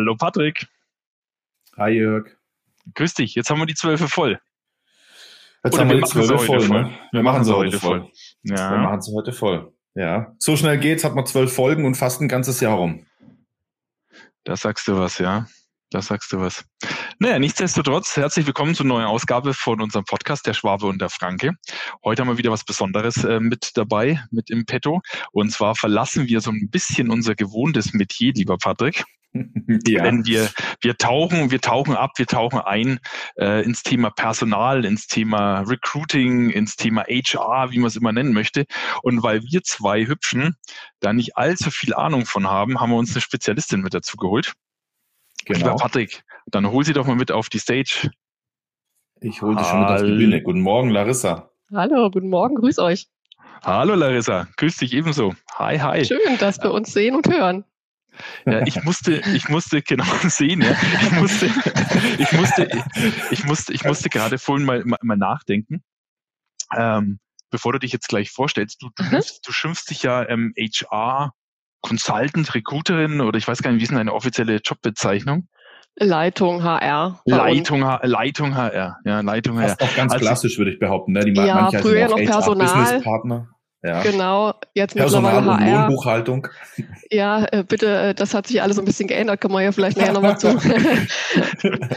Hallo Patrick. Hi Jörg. Grüß dich. Jetzt haben wir die Zwölfe voll. Jetzt Oder haben wir wir die Zwölfe voll, voll. ne? Wir machen sie heute voll. Wir Ja. machen sie heute voll. Ja. So schnell geht's, hat man zwölf Folgen und fast ein ganzes Jahr rum. Da sagst du was, ja. Da sagst du was. Naja, nichtsdestotrotz, herzlich willkommen zur neuen Ausgabe von unserem Podcast, der Schwabe und der Franke. Heute haben wir wieder was Besonderes äh, mit dabei, mit im Petto. Und zwar verlassen wir so ein bisschen unser gewohntes Metier, lieber Patrick. Ja. Denn wir, wir tauchen, wir tauchen ab, wir tauchen ein äh, ins Thema Personal, ins Thema Recruiting, ins Thema HR, wie man es immer nennen möchte. Und weil wir zwei Hübschen da nicht allzu viel Ahnung von haben, haben wir uns eine Spezialistin mit dazu geholt. Lieber Genau. Patrick, dann hol sie doch mal mit auf die Stage. Ich hole dich schon mit auf die Bühne. Guten Morgen, Larissa. Hallo, guten Morgen, grüß euch. Hallo Larissa, grüß dich ebenso. Hi, hi. Schön, dass wir uns sehen und hören. Ja, ich musste, ich musste genau sehen, ja. Ich musste, ich musste, ich musste, ich musste gerade vorhin mal, mal, mal nachdenken. Ähm, bevor du dich jetzt gleich vorstellst, du, du, Mhm. schimpfst, du schimpfst dich ja ähm, HR Consultant, Recruiterin oder ich weiß gar nicht, wie ist denn deine offizielle Jobbezeichnung? Leitung HR. Leitung, H- Leitung HR, ja, Leitung HR. Fast auch ganz Also- klassisch, würde ich behaupten. Ne? Die Ja, manche früher auch noch HR Personal. Businesspartner. Ja. Genau, jetzt Personal und mittlerweile HR. Lohnbuchhaltung. Ja, äh, bitte, äh, das hat sich alles ein bisschen geändert, kommen wir ja vielleicht nachher nochmal zu.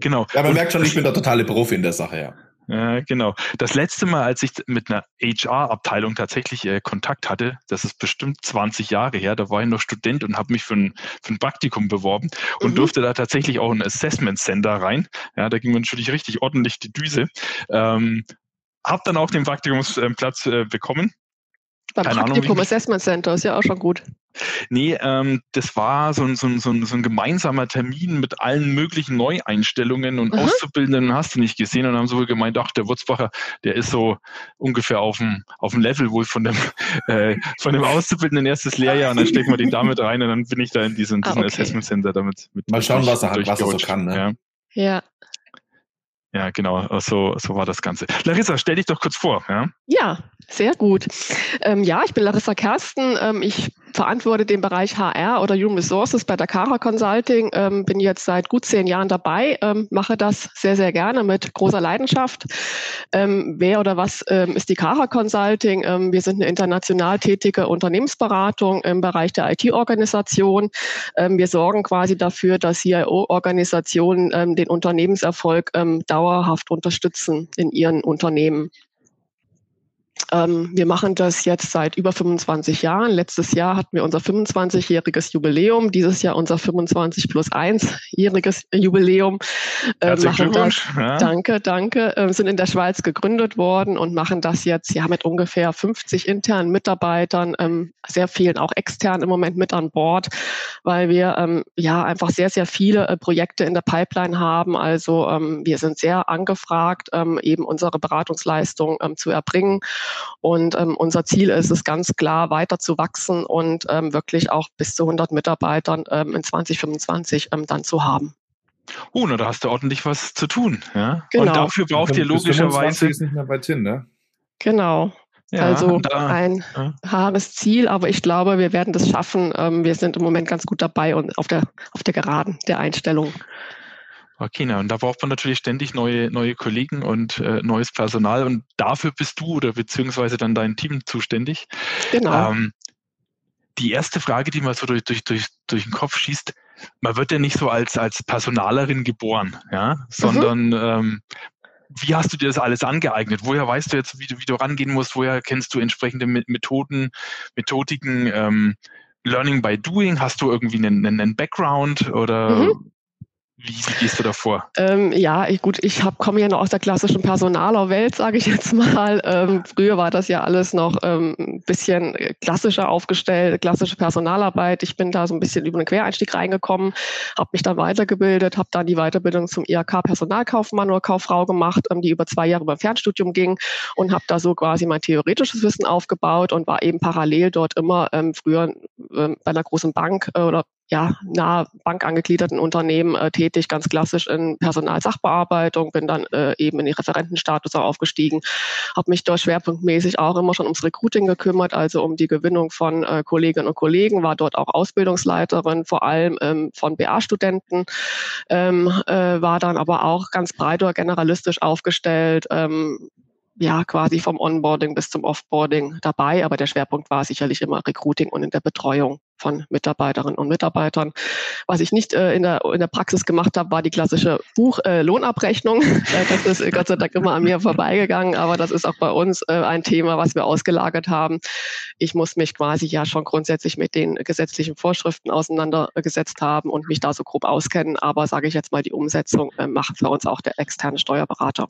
Genau. Ja, man merkt schon, ich bin der totale Profi in der Sache, ja. Ja, genau. Das letzte Mal, als ich mit einer HR-Abteilung tatsächlich äh, Kontakt hatte, das ist bestimmt 20 Jahre her, da war ich noch Student und habe mich für ein, für ein Praktikum beworben und Mhm. durfte da tatsächlich auch ein Assessment Center rein. Ja, da ging mir natürlich richtig ordentlich die Düse. Ähm, hab dann auch den Praktikumsplatz äh, bekommen. Beim Keine Ahnung, Praktikum wie- Assessment Center ist ja auch schon gut. Nee, ähm, das war so ein, so, ein, so, ein, so ein gemeinsamer Termin mit allen möglichen Neueinstellungen und Mhm. Auszubildenden hast du nicht gesehen und haben so gemeint, ach, der Wurzbacher, der ist so ungefähr auf dem, auf dem Level wohl von dem, äh, von dem Auszubildenden erstes Lehrjahr und dann stecken wir den damit rein und dann bin ich da in diesen, Ah, diesen okay. Assessment Center damit. Mit Mal schauen, was er hat, was er so kann, ne? Ja. Ja. Ja, genau, so, so war das Ganze. Larissa, stell dich doch kurz vor. Ja? Ja, sehr gut. Ähm, ja, ich bin Larissa Kersten. Ähm, ich verantworte den Bereich HR oder Human Resources bei der Cara Consulting. Ähm, bin jetzt seit gut zehn Jahren dabei, ähm, mache das sehr, sehr gerne mit großer Leidenschaft. Ähm, wer oder was ähm, ist die Cara Consulting? Wir sind eine international tätige Unternehmensberatung im Bereich der IT-Organisation. Wir sorgen quasi dafür, dass CIO-Organisationen den Unternehmenserfolg dauerhaft unterstützen in ihren Unternehmen. Ähm, wir machen das jetzt seit über 25 Jahren. Letztes Jahr hatten wir unser 25-jähriges Jubiläum, dieses Jahr unser 25 plus 1-jähriges Jubiläum. Äh, Herzlichen machen Glückwunsch. Das, Ja. Danke, danke. Äh, sind in der Schweiz gegründet worden und machen das jetzt ja mit ungefähr 50 internen Mitarbeitern, ähm, sehr vielen auch extern im Moment mit an Bord, weil wir ähm, ja einfach sehr, sehr viele äh, Projekte in der Pipeline haben. Also ähm, wir sind sehr angefragt, ähm, eben unsere Beratungsleistung ähm, zu erbringen. Und ähm, unser Ziel ist es ganz klar, weiter zu wachsen und ähm, wirklich auch bis zu 100 Mitarbeitern ähm, in 2025 ähm, dann zu haben. Oh, na, da hast du ordentlich was zu tun. Ja? Genau. Und dafür braucht ihr Bis 25 logischerweise. ist nicht mehr weit hin, ne? Genau. Ja, also da, ein ja. haares Ziel, aber ich glaube, wir werden das schaffen. Ähm, wir sind im Moment ganz gut dabei und auf der, auf der Geraden der Einstellung. Okay, na, und da braucht man natürlich ständig neue, neue Kollegen und äh, neues Personal und dafür bist du oder beziehungsweise dann dein Team zuständig. Genau. Ähm, die erste Frage, die mal so durch, durch, durch, durch den Kopf schießt, man wird ja nicht so als, als Personalerin geboren, ja, sondern ähm, wie hast du dir das alles angeeignet? Woher weißt du jetzt, wie du, wie du rangehen musst? Woher kennst du entsprechende Me- Methoden, Methodiken? Ähm, Learning by Doing? Hast du irgendwie einen, einen, einen Background oder Mhm. Wie, wie gehst du davor? Ähm, ja, ich, gut, ich hab, komme ja noch aus der klassischen Personalerwelt, sage ich jetzt mal. Ähm, früher war das ja alles noch ähm, ein bisschen klassischer aufgestellt, klassische Personalarbeit. Ich bin da so ein bisschen über den Quereinstieg reingekommen, habe mich dann weitergebildet, habe dann die Weiterbildung zum IHK Personalkaufmann oder Kauffrau gemacht, ähm, die über zwei Jahre beim Fernstudium ging und habe da so quasi mein theoretisches Wissen aufgebaut und war eben parallel dort immer ähm, früher ähm, bei einer großen Bank äh, oder ja, nahe bankangegliederten Unternehmen äh, tätig, ganz klassisch in Personalsachbearbeitung, bin dann äh, eben in den Referentenstatus auch aufgestiegen, habe mich dort schwerpunktmäßig auch immer schon ums Recruiting gekümmert, also um die Gewinnung von äh, Kolleginnen und Kollegen, war dort auch Ausbildungsleiterin, vor allem ähm, von BA-Studenten, ähm, äh, war dann aber auch ganz breit oder generalistisch aufgestellt, ähm, ja quasi vom Onboarding bis zum Offboarding dabei, aber der Schwerpunkt war sicherlich immer Recruiting und in der Betreuung von Mitarbeiterinnen und Mitarbeitern. Was ich nicht äh, in, der, in der Praxis gemacht habe, war die klassische Buch-Lohnabrechnung. Äh, das ist äh, Gott sei Dank immer an mir vorbeigegangen, aber das ist auch bei uns äh, ein Thema, was wir ausgelagert haben. Ich muss mich quasi ja schon grundsätzlich mit den gesetzlichen Vorschriften auseinandergesetzt haben und mich da so grob auskennen, aber sage ich jetzt mal, die Umsetzung äh, macht für uns auch der externe Steuerberater.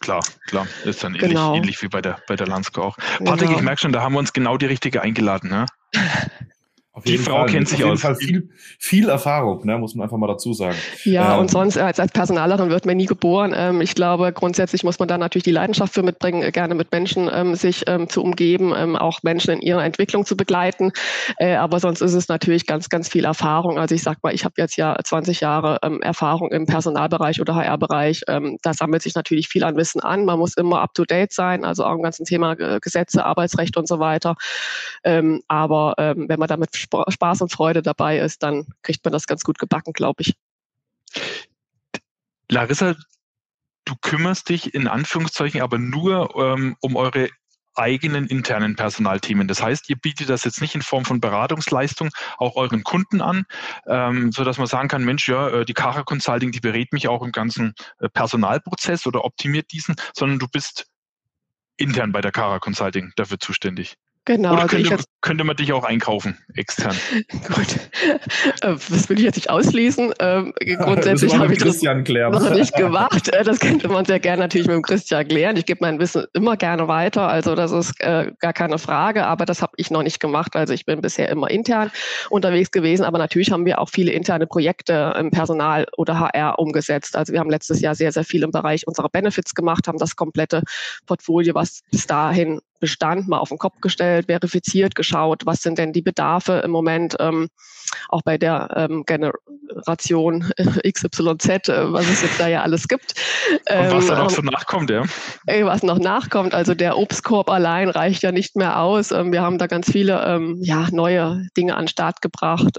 Klar, klar. Ist dann ähnlich, genau. ähnlich wie bei der, bei der Lansko auch. Patrick, genau. ich merke schon, da haben wir uns genau die richtige eingeladen. Ne? Auf die Frau Fall. kennt sich auf jeden Fall viel, viel Erfahrung, ne, muss man einfach mal dazu sagen. Ja, ähm, und sonst als, als Personalerin wird man nie geboren. Ähm, ich glaube, grundsätzlich muss man da natürlich die Leidenschaft für mitbringen, äh, gerne mit Menschen ähm, sich ähm, zu umgeben, ähm, auch Menschen in ihrer Entwicklung zu begleiten. Äh, aber sonst ist es natürlich ganz, ganz viel Erfahrung. Also ich sag mal, ich habe jetzt ja 20 Jahre ähm, Erfahrung im Personalbereich oder HR-Bereich. Ähm, da sammelt sich natürlich viel an Wissen an. Man muss immer up to date sein, also auch im ganzen Thema äh, Gesetze, Arbeitsrecht und so weiter. Ähm, aber ähm, wenn man damit Spaß und Freude dabei ist, dann kriegt man das ganz gut gebacken, glaube ich. Larissa, du kümmerst dich in Anführungszeichen aber nur ähm, um eure eigenen internen Personalthemen. Das heißt, ihr bietet das jetzt nicht in Form von Beratungsleistung auch euren Kunden an, ähm, so man sagen kann, Mensch, ja, äh, die Kara Consulting, die berät mich auch im ganzen äh, Personalprozess oder optimiert diesen, sondern du bist intern bei der Kara Consulting dafür zuständig. Genau. Oder also könnte, jetzt, könnte, man dich auch einkaufen, extern? Gut. Äh, das will ich jetzt nicht ausschließen. Ähm, grundsätzlich habe ich das klären. noch nicht gemacht. Äh, das könnte man sehr gerne natürlich mit dem Christian klären. Ich gebe mein Wissen immer gerne weiter. Also das ist äh, gar keine Frage. Aber das habe ich noch nicht gemacht. Also ich bin bisher immer intern unterwegs gewesen. Aber natürlich haben wir auch viele interne Projekte im Personal oder HR umgesetzt. Also wir haben letztes Jahr sehr, sehr viel im Bereich unserer Benefits gemacht, haben das komplette Portfolio, was bis dahin Bestand mal auf den Kopf gestellt, verifiziert, geschaut, was sind denn die Bedarfe im Moment, ähm, auch bei der ähm, Generation XYZ, äh, was es jetzt da ja alles gibt. Ähm, Und was auch ähm, so nachkommt, ja? Äh, was noch nachkommt, also der Obstkorb allein reicht ja nicht mehr aus. Ähm, wir haben da ganz viele ähm, ja, neue Dinge an den Start gebracht.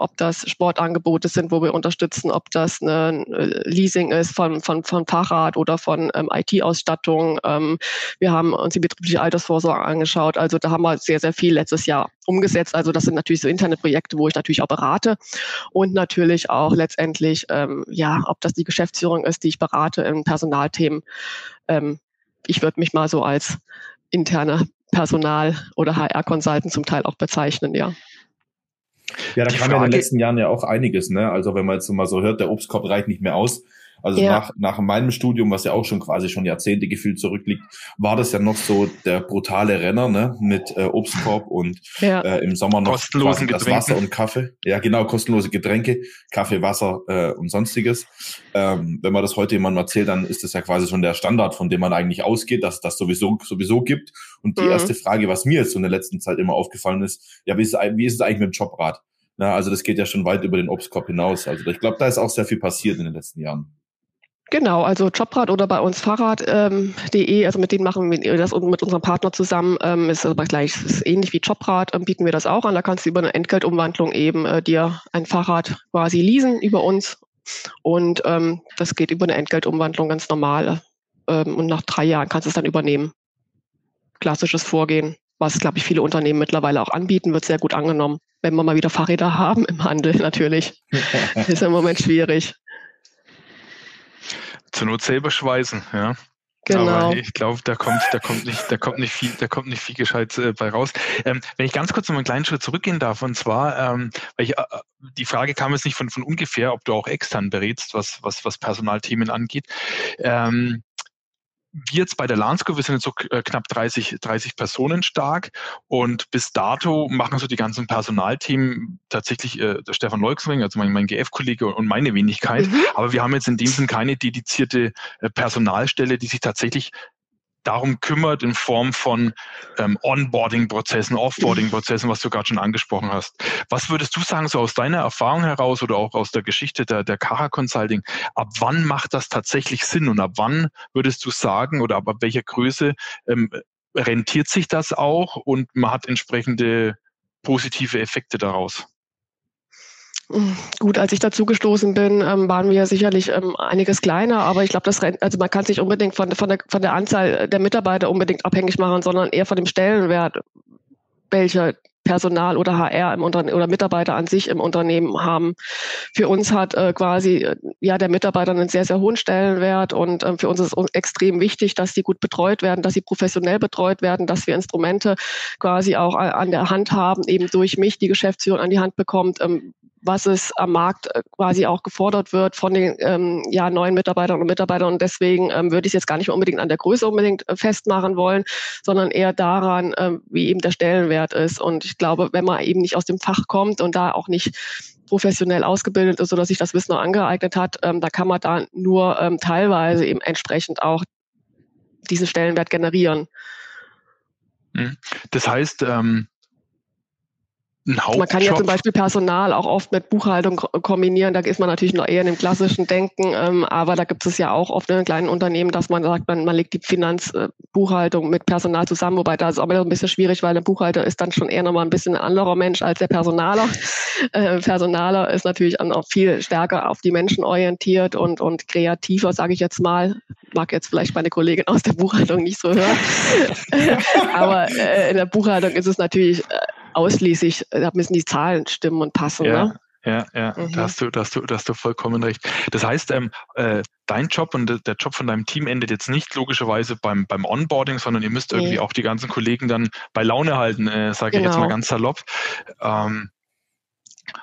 Ob das Sportangebote sind, wo wir unterstützen, ob das ein äh, Leasing ist von, von, von Fahrrad oder von ähm, IT-Ausstattung. Ähm, wir haben uns die betriebliche Altersvorsorge angeschaut. Also da haben wir sehr, sehr viel letztes Jahr umgesetzt. Also das sind natürlich so interne Projekte, wo ich natürlich auch berate und natürlich auch letztendlich, ähm, ja, ob das die Geschäftsführung ist, die ich berate in Personalthemen. Ähm, ich würde mich mal so als interne Personal- oder HR-Consultant zum Teil auch bezeichnen, ja. Ja, da kam ja in den letzten Jahren ja auch einiges, ne? Also wenn man jetzt mal so hört, der Obstkorb reicht nicht mehr aus. Also ja. nach, nach meinem Studium, was ja auch schon quasi schon Jahrzehnte gefühlt zurückliegt, war das ja noch so der brutale Renner ne? mit äh, Obstkorb und ja. äh, im Sommer noch Kostenlosen das Wasser und Kaffee. Ja, genau, kostenlose Getränke, Kaffee, Wasser äh, und sonstiges. Ähm, wenn man das heute jemandem erzählt, dann ist das ja quasi schon der Standard, von dem man eigentlich ausgeht, dass das sowieso sowieso gibt. Und die mhm. erste Frage, was mir jetzt so in der letzten Zeit immer aufgefallen ist, ja, wie ist, wie ist es eigentlich mit dem Jobrat? Na, also das geht ja schon weit über den Obstkorb hinaus. Also ich glaube, da ist auch sehr viel passiert in den letzten Jahren. Genau, also Jobrad oder bei uns Fahrrad.de, ähm, also mit denen machen wir das mit unserem Partner zusammen, ähm, ist aber gleich, ist ähnlich wie Jobrad, ähm, bieten wir das auch an. Da kannst du über eine Entgeltumwandlung eben äh, dir ein Fahrrad quasi leasen über uns. Und ähm, das geht über eine Entgeltumwandlung ganz normal. Ähm, und nach drei Jahren kannst du es dann übernehmen. Klassisches Vorgehen, was, glaube ich, viele Unternehmen mittlerweile auch anbieten, wird sehr gut angenommen wenn wir mal wieder Fahrräder haben im Handel natürlich. ist im Moment schwierig. Zur Not selber schweißen, ja. Genau. Aber ich glaube, da kommt, da kommt nicht, da kommt nicht viel, da kommt nicht viel gescheit äh, bei raus. Ähm, wenn ich ganz kurz noch einen kleinen Schritt zurückgehen darf, und zwar, ähm, weil ich, äh, die Frage kam jetzt nicht von, von ungefähr, ob du auch extern berätst, was, was, was Personalthemen angeht. Ähm, wir jetzt bei der Lansco, wir sind jetzt so äh, knapp 30, 30 Personen stark und bis dato machen so die ganzen Personalthemen tatsächlich äh, der Stefan Leuxring, also mein, mein GF-Kollege und meine Wenigkeit. Mhm. Aber wir haben jetzt in dem Sinn keine dedizierte äh, Personalstelle, die sich tatsächlich darum kümmert in Form von ähm, Onboarding-Prozessen, Offboarding-Prozessen, was du gerade schon angesprochen hast. Was würdest du sagen, so aus deiner Erfahrung heraus oder auch aus der Geschichte der, der Kara Consulting, ab wann macht das tatsächlich Sinn und ab wann würdest du sagen oder ab welcher Größe ähm, rentiert sich das auch und man hat entsprechende positive Effekte daraus? Gut, als ich dazugestoßen bin, ähm, waren wir sicherlich ähm, einiges kleiner, aber ich glaube, also man kann sich unbedingt von, von, der, von der Anzahl der Mitarbeiter unbedingt abhängig machen, sondern eher von dem Stellenwert, welcher Personal oder HR im Unternehmen oder Mitarbeiter an sich im Unternehmen haben. Für uns hat äh, quasi äh, ja der Mitarbeiter einen sehr, sehr hohen Stellenwert und ähm, für uns ist es extrem wichtig, dass sie gut betreut werden, dass sie professionell betreut werden, dass wir Instrumente quasi auch an der Hand haben, eben durch mich die Geschäftsführung an die Hand bekommt, ähm, was es am Markt äh, quasi auch gefordert wird von den ähm, ja, neuen Mitarbeitern und Mitarbeitern. Und deswegen ähm, würde ich es jetzt gar nicht unbedingt an der Größe unbedingt äh, festmachen wollen, sondern eher daran, ähm, wie eben der Stellenwert ist. Und ich glaube, wenn man eben nicht aus dem Fach kommt und da auch nicht professionell ausgebildet ist oder sich das Wissen noch angeeignet hat, ähm, da kann man da nur ähm, teilweise eben entsprechend auch diesen Stellenwert generieren. Hm. Das heißt, ähm, man kann ja zum Beispiel Personal auch oft mit Buchhaltung kombinieren. Da ist man natürlich noch eher in dem klassischen Denken, ähm, aber da gibt es ja auch oft in kleinen Unternehmen, dass man sagt, man, man legt die Finanzbuchhaltung mit Personal zusammen, wobei da ist auch wieder ein bisschen schwierig, weil der Buchhalter ist dann schon eher nochmal ein bisschen ein anderer Mensch als der Personaler. Äh, Personaler ist natürlich auch viel stärker auf die Menschen orientiert und, und kreativer, sage ich jetzt mal. Mag jetzt vielleicht meine Kollegin aus der Buchhaltung nicht so hören. aber äh, in der Buchhaltung ist es natürlich äh, ausschließlich, da müssen die Zahlen stimmen und passen. Ja. Ne? Ja, ja, mhm. da, hast du, da, hast du, da hast du vollkommen recht. Das heißt, ähm, äh, dein Job und der Job von deinem Team endet jetzt nicht logischerweise beim, beim Onboarding, sondern ihr müsst irgendwie auch die ganzen Kollegen dann bei Laune halten, äh, sage genau. ich jetzt mal genau. ganz salopp. Ähm,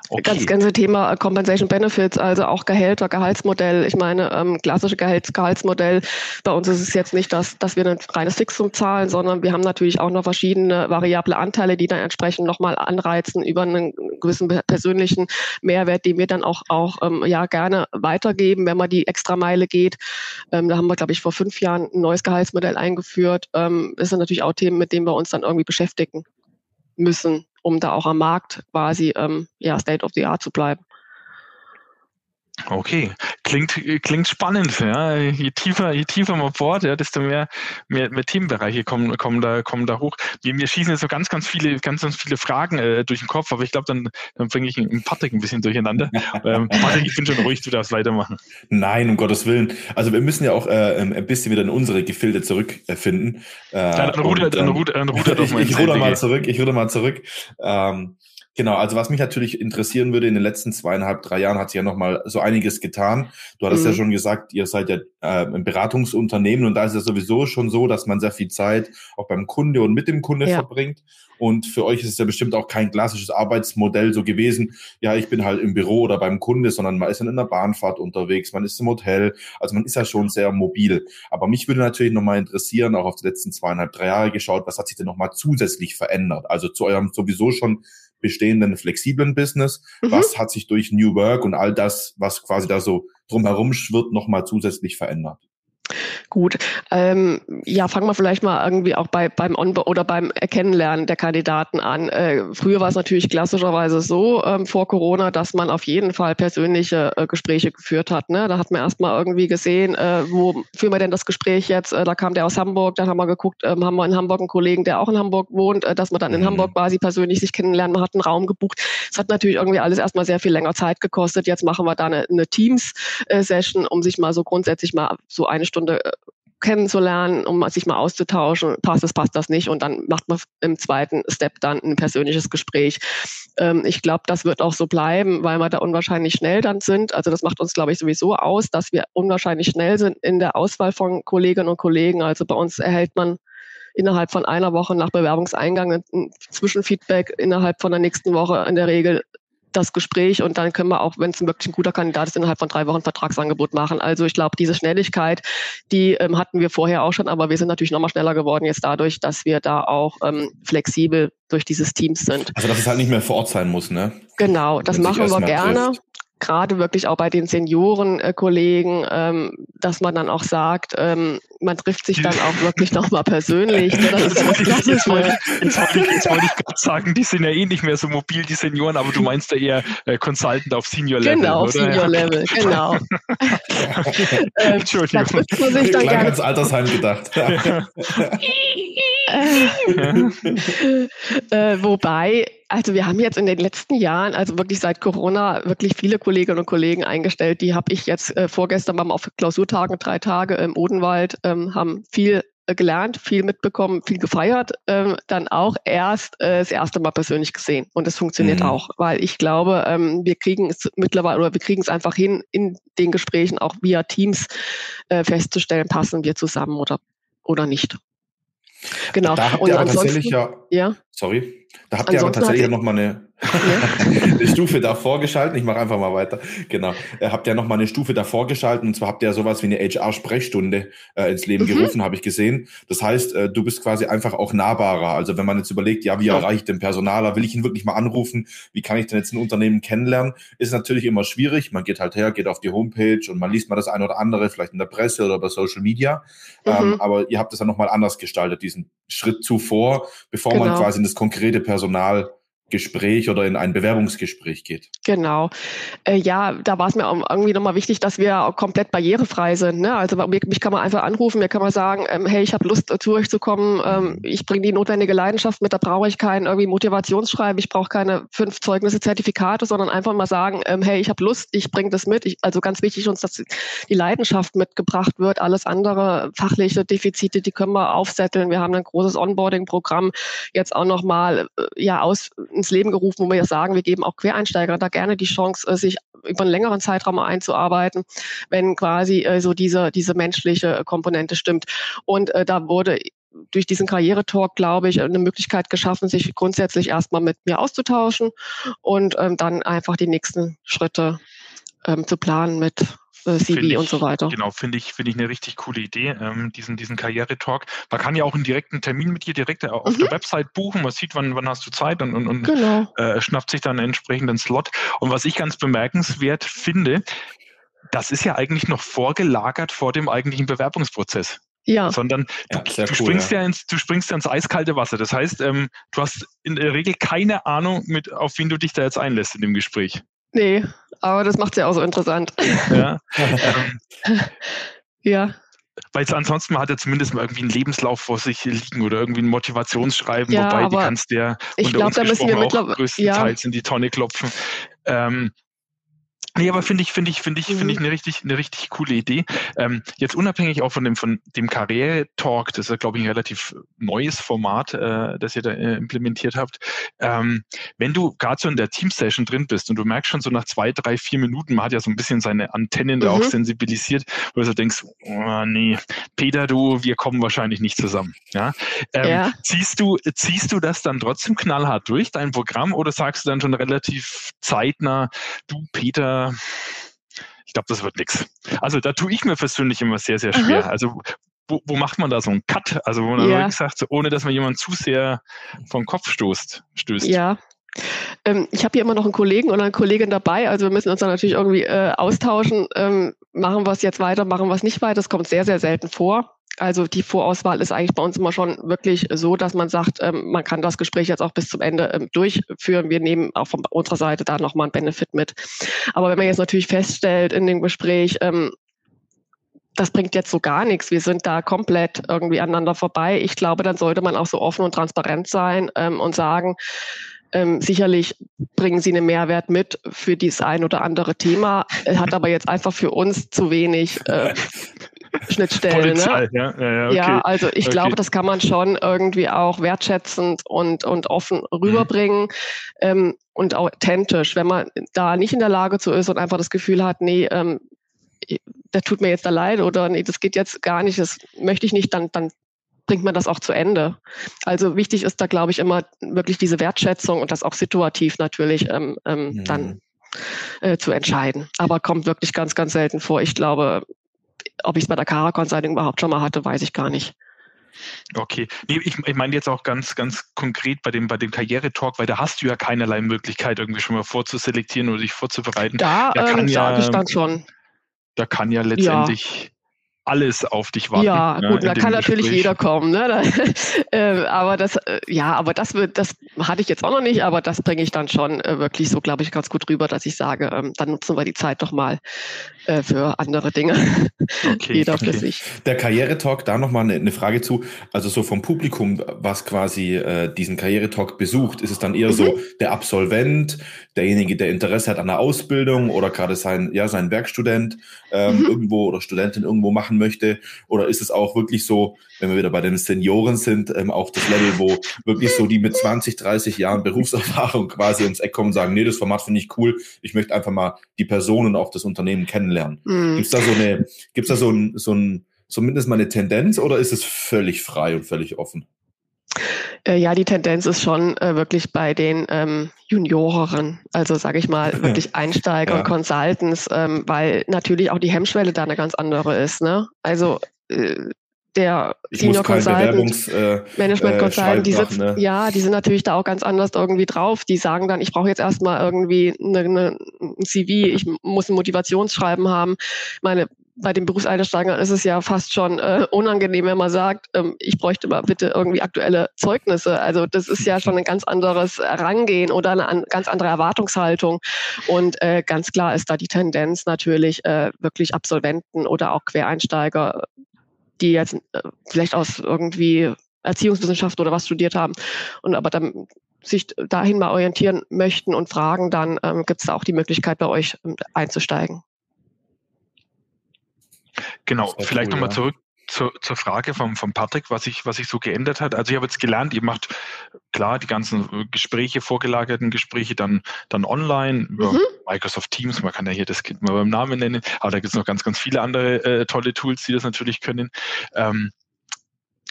Okay. Das ganze Thema äh, Compensation Benefits, also auch Gehälter, Gehaltsmodell. Ich meine, ähm, klassische Gehalts Gehaltsmodell. Bei uns ist es jetzt nicht, dass, dass wir ein reines Fixum zahlen, sondern wir haben natürlich auch noch verschiedene variable Anteile, die dann entsprechend nochmal anreizen über einen gewissen persönlichen Mehrwert, den wir dann auch, auch ähm, ja gerne weitergeben, wenn man die extra Meile geht. Ähm, da haben wir, glaube ich, vor fünf Jahren ein neues Gehaltsmodell eingeführt. Ähm, das sind natürlich auch Themen, mit denen wir uns dann irgendwie beschäftigen müssen um da auch am Markt quasi ähm, ja, State of the Art zu bleiben. Okay, klingt, klingt spannend. Ja. Je tiefer, je tiefer man bohrt, ja, desto mehr, mehr, mehr Themenbereiche kommen, kommen, da, kommen da hoch. Wir, mir schießen jetzt so ganz, ganz viele, ganz, ganz viele Fragen äh, durch den Kopf, aber ich glaube, dann, dann bringe ich einen Patrick ein bisschen durcheinander. ähm, Patrick, ich bin schon ruhig, du darfst weitermachen. Nein, um Gottes Willen. Also wir müssen ja auch äh, ähm, ein bisschen wieder in unsere Gefilde zurückfinden. Äh, ja, dann ruder, dann ruder, dann ruder doch mal. Ich, ich ruder mal zurück, ich ruder mal zurück. Ähm, Genau, also was mich natürlich interessieren würde, in den letzten zweieinhalb, drei Jahren hat sich ja nochmal so einiges getan. Du hattest mhm. ja schon gesagt, ihr seid ja äh, ein Beratungsunternehmen und da ist es sowieso schon so, dass man sehr viel Zeit auch beim Kunde und mit dem Kunde ja. verbringt. Und für euch ist es ja bestimmt auch kein klassisches Arbeitsmodell so gewesen, ja, ich bin halt im Büro oder beim Kunde, sondern man ist dann in der Bahnfahrt unterwegs, man ist im Hotel, also man ist ja schon sehr mobil. Aber mich würde natürlich nochmal interessieren, auch auf die letzten zweieinhalb, drei Jahre geschaut, was hat sich denn nochmal zusätzlich verändert? Also zu eurem sowieso schon bestehenden flexiblen Business? Mhm. Was hat sich durch New Work und all das, was quasi da so drumherum schwirrt, nochmal zusätzlich verändert? Gut, ähm, ja, fangen wir vielleicht mal irgendwie auch bei, beim On oder beim Kennenlernen der Kandidaten an. Äh, früher war es natürlich klassischerweise so ähm, vor Corona, dass man auf jeden Fall persönliche äh, Gespräche geführt hat. Ne? Da hat man erstmal irgendwie gesehen, äh, wo führen wir denn das Gespräch jetzt? Äh, da kam der aus Hamburg, dann haben wir geguckt, ähm, haben wir in Hamburg einen Kollegen, der auch in Hamburg wohnt, äh, dass man dann in mhm. Hamburg quasi persönlich sich kennenlernen. Man hat einen Raum gebucht. Es hat natürlich irgendwie alles erstmal sehr viel länger Zeit gekostet. Jetzt machen wir da eine, eine Teams-Session, um sich mal so grundsätzlich mal so eine Stunde äh, kennenzulernen, um sich mal auszutauschen, passt das, passt das nicht und dann macht man im zweiten Step dann ein persönliches Gespräch. Ähm, ich glaube, das wird auch so bleiben, weil wir da unwahrscheinlich schnell dann sind. Also das macht uns, glaube ich, sowieso aus, dass wir unwahrscheinlich schnell sind in der Auswahl von Kolleginnen und Kollegen. Also bei uns erhält man innerhalb von einer Woche nach Bewerbungseingang ein Zwischenfeedback innerhalb von der nächsten Woche in der Regel das Gespräch und dann können wir auch, wenn es wirklich ein guter Kandidat ist, innerhalb von drei Wochen Vertragsangebot machen. Also ich glaube, diese Schnelligkeit, die ähm, hatten wir vorher auch schon, aber wir sind natürlich nochmal schneller geworden jetzt dadurch, dass wir da auch ähm, flexibel durch dieses Teams sind. Also dass es halt nicht mehr vor Ort sein muss, ne? Genau, das machen wir gerne. Trifft. gerade wirklich auch bei den Senioren-Kollegen, äh, ähm, dass man dann auch sagt, ähm, man trifft sich dann auch wirklich nochmal persönlich. Ne? Das ist jetzt, wollte ich, jetzt, wollte ich, jetzt wollte ich gerade sagen, die sind ja eh nicht mehr so mobil, die Senioren, aber du meinst ja eher äh, Consultant auf Senior Level. Genau, auf Senior Level, genau. ähm, Entschuldigung. Da trifft man sich dann gerne. ans Altersheim gedacht. äh, wobei, also wir haben jetzt in den letzten Jahren, also wirklich seit Corona, wirklich viele Kolleginnen und Kollegen eingestellt. Die habe ich jetzt äh, vorgestern waren wir auf Klausurtagen drei Tage im Odenwald, ähm, haben viel äh, gelernt, viel mitbekommen, viel gefeiert, ähm, dann auch erst äh, das erste Mal persönlich gesehen. Und es funktioniert mhm. auch, weil ich glaube, ähm, wir kriegen es mittlerweile oder wir kriegen es einfach hin, in den Gesprächen auch via Teams äh, festzustellen, passen wir zusammen oder, oder nicht. Genau. Da habt ihr aber tatsächlich ja, ja, sorry, da habt ihr aber tatsächlich noch mal eine, eine Stufe davor geschalten. Ich mache einfach mal weiter. Genau. Äh, habt ihr noch mal eine Stufe davor geschalten und zwar habt ihr sowas wie eine HR-Sprechstunde äh, ins Leben mhm. gerufen, habe ich gesehen. Das heißt, äh, du bist quasi einfach auch nahbarer. Also wenn man jetzt überlegt, ja, wie erreiche ich den Personaler? Will ich ihn wirklich mal anrufen? Wie kann ich denn jetzt ein Unternehmen kennenlernen? Ist natürlich immer schwierig. Man geht halt her, geht auf die Homepage und man liest mal das eine oder andere, vielleicht in der Presse oder bei Social Media. Mhm. Ähm, aber ihr habt es dann noch mal anders gestaltet, diesen Schritt zuvor, bevor genau. man quasi das konkrete Personal Gespräch oder in ein Bewerbungsgespräch geht. Genau. Äh, ja, da war es mir irgendwie nochmal wichtig, dass wir auch komplett barrierefrei sind. Ne? Also mich kann man einfach anrufen, mir kann man sagen, ähm, hey, ich habe Lust, zu euch zu kommen, ähm, ich bringe die notwendige Leidenschaft mit, da brauche ich kein irgendwie Motivationsschreiben, ich brauche keine fünf Zeugnisse, Zertifikate, sondern einfach mal sagen, ähm, hey, ich habe Lust, ich bringe das mit. Ich, also ganz wichtig uns, dass die Leidenschaft mitgebracht wird. Alles andere, fachliche Defizite, die können wir aufsetteln. Wir haben ein großes Onboarding-Programm jetzt auch nochmal äh, ja, aus ins Leben gerufen, wo wir ja sagen, wir geben auch Quereinsteigern da gerne die Chance, äh, sich über einen längeren Zeitraum einzuarbeiten, wenn quasi äh, so diese, diese menschliche Komponente stimmt. Und äh, da wurde durch diesen Karrieretalk, glaube ich, eine Möglichkeit geschaffen, sich grundsätzlich erstmal mit mir auszutauschen und ähm, dann einfach die nächsten Schritte ähm, zu planen mit äh, CV ich, und so weiter. Genau, finde ich, finde ich eine richtig coole Idee, ähm, diesen, diesen Karriere-Talk. Man kann ja auch einen direkten Termin mit dir direkt äh, auf mhm. der Website buchen. Man sieht, wann, wann hast du Zeit und, und, und genau. äh, schnappt sich dann einen entsprechenden Slot. Und was ich ganz bemerkenswert finde, das ist ja eigentlich noch vorgelagert vor dem eigentlichen Bewerbungsprozess. Ja. Sondern du, ja, du springst ja. ja. ins, du springst ja ins eiskalte Wasser. Das heißt, ähm, du hast in der Regel keine Ahnung, mit, auf wen du dich da jetzt einlässt in dem Gespräch. Nee, aber das macht es ja auch so interessant. Ja. ja. Weil es ansonsten man hat ja zumindest mal irgendwie einen Lebenslauf vor sich liegen oder irgendwie ein Motivationsschreiben, ja, wobei die kannst du ja ich unter glaub, uns da müssen wir auch größtenteils ja. in die Tonne klopfen. Ähm, Nee, aber finde ich, finde ich, finde ich, finde ich mhm. eine richtig, eine richtig coole Idee. Ähm, jetzt unabhängig auch von dem, von dem Karriere-Talk, das ist, glaube ich, ein relativ neues Format, äh, das ihr da äh, implementiert habt. Ähm, wenn du gerade so in der Team-Session drin bist und du merkst schon so nach zwei, drei, vier Minuten, man hat ja so ein bisschen seine Antennen mhm. da auch mhm. sensibilisiert, wo du so denkst, oh, nee, Peter, du, wir kommen wahrscheinlich nicht zusammen. Ja? Ähm, ja. Ziehst du, ziehst du das dann trotzdem knallhart durch, dein Programm, oder sagst du dann schon relativ zeitnah, du, Peter, ich glaube, das wird nichts. Also da tue ich mir persönlich immer sehr, sehr schwer. Aha. Also wo, wo, macht man da so einen Cut? Also wo man ja. gesagt, so, ohne dass man jemanden zu sehr vom Kopf stoßt, stößt. Ja. Ähm, ich habe hier immer noch einen Kollegen oder eine Kollegin dabei, also wir müssen uns dann natürlich irgendwie äh, austauschen. Ähm, machen wir es jetzt weiter, machen wir es nicht weiter. Das kommt sehr, sehr selten vor. Also die Vorauswahl ist eigentlich bei uns immer schon wirklich so, dass man sagt, ähm, man kann das Gespräch jetzt auch bis zum Ende ähm, durchführen. Wir nehmen auch von unserer Seite da nochmal einen Benefit mit. Aber wenn man jetzt natürlich feststellt in dem Gespräch, ähm, das bringt jetzt so gar nichts. Wir sind da komplett irgendwie aneinander vorbei. Ich glaube, dann sollte man auch so offen und transparent sein ähm, und sagen, ähm, sicherlich bringen sie einen Mehrwert mit für dieses ein oder andere Thema, hat aber jetzt einfach für uns zu wenig äh, Schnittstellen. Ne? Ja, ja, ja, okay. ja, also ich okay. glaube, das kann man schon irgendwie auch wertschätzend und, und offen rüberbringen mhm. ähm, und authentisch. Wenn man da nicht in der Lage zu ist und einfach das Gefühl hat, nee, ähm, der tut mir jetzt da leid oder nee, das geht jetzt gar nicht, das möchte ich nicht, dann, dann bringt man das auch zu Ende. Also wichtig ist da, glaube ich, immer wirklich diese Wertschätzung und das auch situativ natürlich ähm, ähm, mhm. dann äh, zu entscheiden. Aber kommt wirklich ganz, ganz selten vor. Ich glaube, ob ich es bei der Cara Consulting überhaupt schon mal hatte, weiß ich gar nicht. Okay. Nee, ich, ich meine jetzt auch ganz, ganz konkret bei dem, bei dem Karrieretalk, weil da hast du ja keinerlei Möglichkeit, irgendwie schon mal vorzuselektieren oder dich vorzubereiten. Da, da ähm, sage ich dann schon. Da kann ja letztendlich ja alles auf dich warten. Ja, gut, da kann natürlich Gespräch. jeder kommen. Ne? Da, äh, aber das, äh, ja, aber das wird, das hatte ich jetzt auch noch nicht, aber das bringe ich dann schon äh, wirklich so, glaube ich, ganz gut rüber, dass ich sage, ähm, dann nutzen wir die Zeit doch mal äh, für andere Dinge. Okay, jeder okay. für sich. Der Karrieretalk, da nochmal eine, eine Frage zu. Also so vom Publikum, was quasi äh, diesen Karrieretalk besucht, ist es dann eher mhm. so der Absolvent, derjenige, der Interesse hat an der Ausbildung oder gerade sein, ja, sein Werkstudent ähm, mhm. irgendwo oder Studentin irgendwo machen möchte? Oder ist es auch wirklich so, wenn wir wieder bei den Senioren sind, ähm, auch das Level, wo wirklich so die mit 20, 30 Jahren Berufserfahrung quasi ums Eck kommen und sagen, nee, das Format finde ich cool, ich möchte einfach mal die Person und auch das Unternehmen kennenlernen. Mhm. Gibt es da so eine, gibt's da so ein, so ein, zumindest mal eine Tendenz oder ist es völlig frei und völlig offen? Äh, ja, die Tendenz ist schon äh, wirklich bei den ähm, Junioreren, also sage ich mal wirklich Einsteiger ja. und Consultants, ähm, weil natürlich auch die Hemmschwelle da eine ganz andere ist. Ne? Also äh, der ich Senior Consultant, äh, Management äh, Consultant, die sitzen, ne? ja, die sind natürlich da auch ganz anders irgendwie drauf. Die sagen dann, ich brauche jetzt erstmal irgendwie eine, eine, ein CV, ich muss ein Motivationsschreiben haben. Meine bei den Berufseinsteigern ist es ja fast schon äh, unangenehm, wenn man sagt, ähm, ich bräuchte mal bitte irgendwie aktuelle Zeugnisse. Also das ist ja schon ein ganz anderes Rangehen oder eine an, ganz andere Erwartungshaltung. Und äh, ganz klar ist da die Tendenz natürlich äh, wirklich Absolventen oder auch Quereinsteiger, die jetzt äh, vielleicht aus irgendwie Erziehungswissenschaft oder was studiert haben und aber dann sich dahin mal orientieren möchten und fragen, dann ähm, gibt es da auch die Möglichkeit, bei euch ähm, einzusteigen. Genau, vielleicht cool, nochmal ja. zurück zur, zur Frage vom, vom Patrick, was sich was sich so geändert hat. Also ich habe jetzt gelernt, ihr macht klar die ganzen Gespräche, vorgelagerten Gespräche dann, dann online über mhm. Microsoft Teams, man kann ja hier das Kind mal beim Namen nennen, aber da gibt es noch ganz, ganz viele andere äh, tolle Tools, die das natürlich können. Ähm,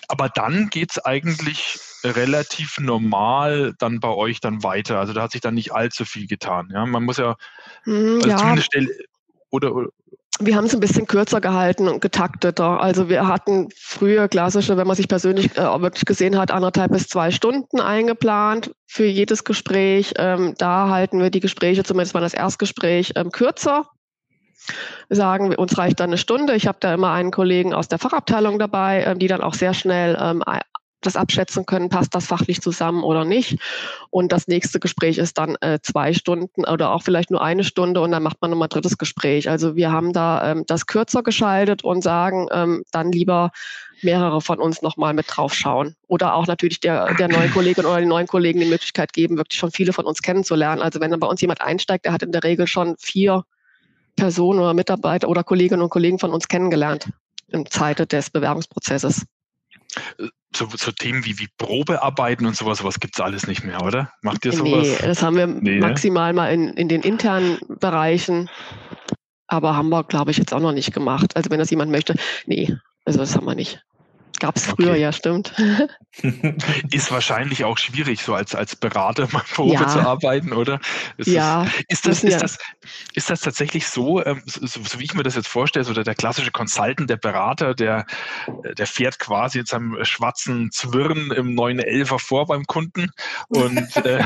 aber dann geht es eigentlich relativ normal dann bei euch dann weiter. Also da hat sich dann nicht allzu viel getan. Ja, man muss ja, mhm, also ja. zumindest Stelle, oder, oder wir haben es ein bisschen kürzer gehalten und getakteter. Also wir hatten früher klassische, wenn man sich persönlich äh, wirklich gesehen hat, anderthalb bis zwei Stunden eingeplant für jedes Gespräch. Ähm, da halten wir die Gespräche, zumindest mal das Erstgespräch, ähm, kürzer. Sagen wir, uns reicht dann eine Stunde. Ich habe da immer einen Kollegen aus der Fachabteilung dabei, ähm, die dann auch sehr schnell ähm, das abschätzen können, passt das fachlich zusammen oder nicht. Und das nächste Gespräch ist dann äh, zwei Stunden oder auch vielleicht nur eine Stunde und dann macht man nochmal drittes Gespräch. Also wir haben da ähm, das kürzer geschaltet und sagen, ähm, dann lieber mehrere von uns nochmal mit drauf schauen. Oder auch natürlich der, der neuen Kollegin oder den neuen Kollegen die Möglichkeit geben, wirklich schon viele von uns kennenzulernen. Also wenn dann bei uns jemand einsteigt, der hat in der Regel schon vier Personen oder Mitarbeiter oder Kolleginnen und Kollegen von uns kennengelernt im Zeit des Bewerbungsprozesses so, so Themen wie, wie Probearbeiten und sowas, sowas gibt es alles nicht mehr, oder? Macht ihr sowas? Nee, das haben wir nee, ne? maximal mal in, in den internen Bereichen, aber haben wir, glaube ich, jetzt auch noch nicht gemacht. Also wenn das jemand möchte, nee, also das haben wir nicht. Gab es früher, okay. ja, stimmt. ist wahrscheinlich auch schwierig, so als, als Berater mal Probe ja. zu arbeiten, oder? Ist ja. Das, ist, das, ist, ja. das, ist das tatsächlich so, ähm, so, so, wie ich mir das jetzt vorstelle, so der, der klassische Consultant, der Berater, der, der fährt quasi jetzt am schwarzen Zwirn im 911er vor beim Kunden und äh,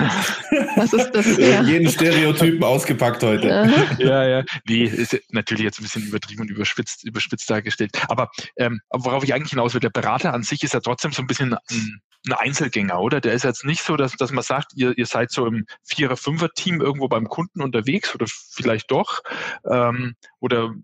Was ist das? Ja. jeden Stereotypen ausgepackt heute. ja, ja. Nee, ist natürlich jetzt ein bisschen übertrieben und überspitzt, überspitzt dargestellt. Aber ähm, worauf ich eigentlich hinaus will, der Berater an sich ist ja trotzdem so ein bisschen ein, ein Einzelgänger, oder? Der ist jetzt nicht so, dass, dass man sagt, ihr, ihr seid so im Vierer-, Fünfer-Team irgendwo beim Kunden unterwegs oder vielleicht doch. Ähm, oder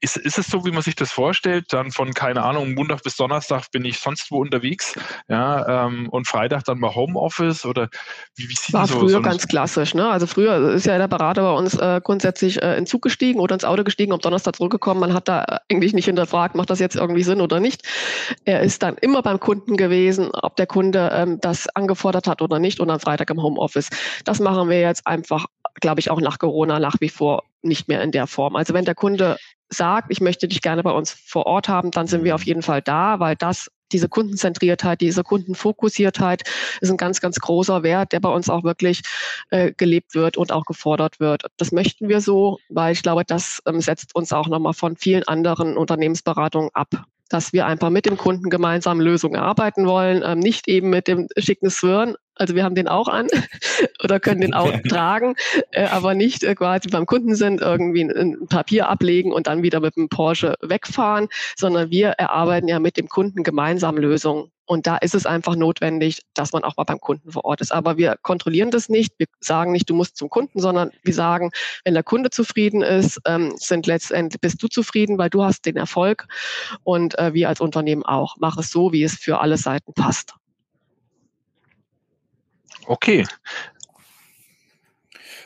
ist, ist es so, wie man sich das vorstellt? Dann von, keine Ahnung, Montag bis Donnerstag bin ich sonst wo unterwegs, ja, ähm, und Freitag dann mal Homeoffice oder wie, wie sieht War so, früher so ganz klassisch, ne? Also früher ist ja der Berater bei uns äh, grundsätzlich äh, in Zug gestiegen oder ins Auto gestiegen, am Donnerstag zurückgekommen. Man hat da eigentlich nicht hinterfragt, macht das jetzt irgendwie Sinn oder nicht. Er ist dann immer beim Kunden gewesen, ob der Kunde ähm, das angefordert hat oder nicht und am Freitag im Homeoffice. Das machen wir jetzt einfach, glaube ich, auch nach Corona nach wie vor nicht mehr in der Form. Also wenn der Kunde sagt, ich möchte dich gerne bei uns vor Ort haben, dann sind wir auf jeden Fall da, weil das diese Kundenzentriertheit, diese Kundenfokussiertheit ist ein ganz, ganz großer Wert, der bei uns auch wirklich äh, gelebt wird und auch gefordert wird. Das möchten wir so, weil ich glaube, das ähm, setzt uns auch nochmal von vielen anderen Unternehmensberatungen ab. dass wir einfach mit dem Kunden gemeinsam Lösungen erarbeiten wollen, ähm, nicht eben mit dem schicken Swirn. Also wir haben den auch an oder können den auch tragen, äh, aber nicht äh, quasi beim Kunden sind, irgendwie ein, ein, Papier ablegen und dann wieder mit dem Porsche wegfahren, sondern wir erarbeiten ja mit dem Kunden gemeinsam Lösungen. Und da ist es einfach notwendig, dass man auch mal beim Kunden vor Ort ist. Aber wir kontrollieren das nicht. Wir sagen nicht, du musst zum Kunden, sondern wir sagen, wenn der Kunde zufrieden ist, ähm, sind letztendlich bist du zufrieden, weil du hast den Erfolg. Und äh, wir als Unternehmen auch. Mach es so, wie es für alle Seiten passt. Okay.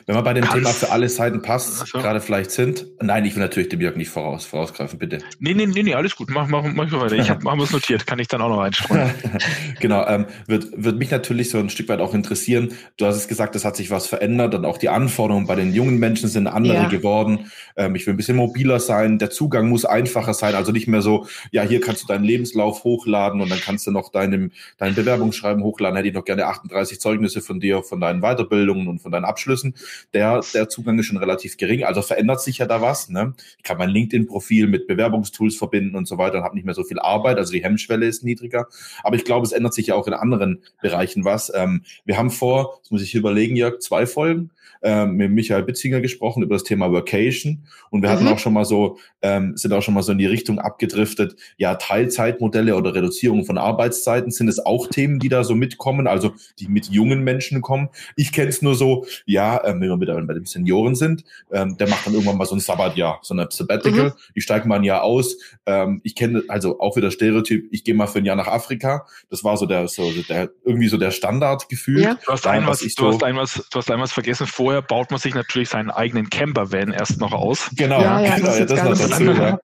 Wenn wir bei dem Thema für alle Seiten passt, also. gerade vielleicht sind. Nein, ich will natürlich dem Jörg nicht voraus, vorausgreifen, bitte. Nee, nee, nee, nee alles gut. Mach, mach, mach weiter. Ich habe es notiert, kann ich dann auch noch reinstreuen. genau, ähm, wird, wird mich natürlich so ein Stück weit auch interessieren. Du hast es gesagt, es hat sich was verändert und auch die Anforderungen bei den jungen Menschen sind andere ja. geworden. Ähm, ich will ein bisschen mobiler sein, der Zugang muss einfacher sein, also nicht mehr so, ja, hier kannst du deinen Lebenslauf hochladen und dann kannst du noch deinem, dein Bewerbungsschreiben hochladen. Hätte ich noch gerne 38 Zeugnisse von dir, von deinen Weiterbildungen und von deinen Abschlüssen der, der Zugang ist schon relativ gering. Also verändert sich ja da was. Ne? Ich kann mein LinkedIn-Profil mit Bewerbungstools verbinden und so weiter und habe nicht mehr so viel Arbeit. Also die Hemmschwelle ist niedriger. Aber ich glaube, es ändert sich ja auch in anderen Bereichen was. Ähm, wir haben vor, das muss ich überlegen, Jörg, zwei Folgen äh, mit Michael Bitzinger gesprochen über das Thema Workation und wir mhm. hatten auch schon mal so, ähm, sind auch schon mal so in die Richtung abgedriftet, ja, Teilzeitmodelle oder Reduzierung von Arbeitszeiten, sind es auch Themen, die da so mitkommen, also die mit jungen Menschen kommen. Ich kenne es nur so, ja, ähm, wenn wir wieder bei den Senioren sind, ähm, der macht dann irgendwann mal so ein Sabbatjahr, so ein Sabbatical, mhm. ich steige mal ein Jahr aus. Ähm, ich kenne also auch wieder Stereotyp, ich gehe mal für ein Jahr nach Afrika. Das war so der, so der irgendwie so der Standardgefühl. Ja. Du hast ein was, du so, hast ein was, du hast ein was vergessen. Vorher baut man sich natürlich seinen eigenen Campervan erst noch aus. Genau, ja, ja, genau, das, das noch dazu. Ja.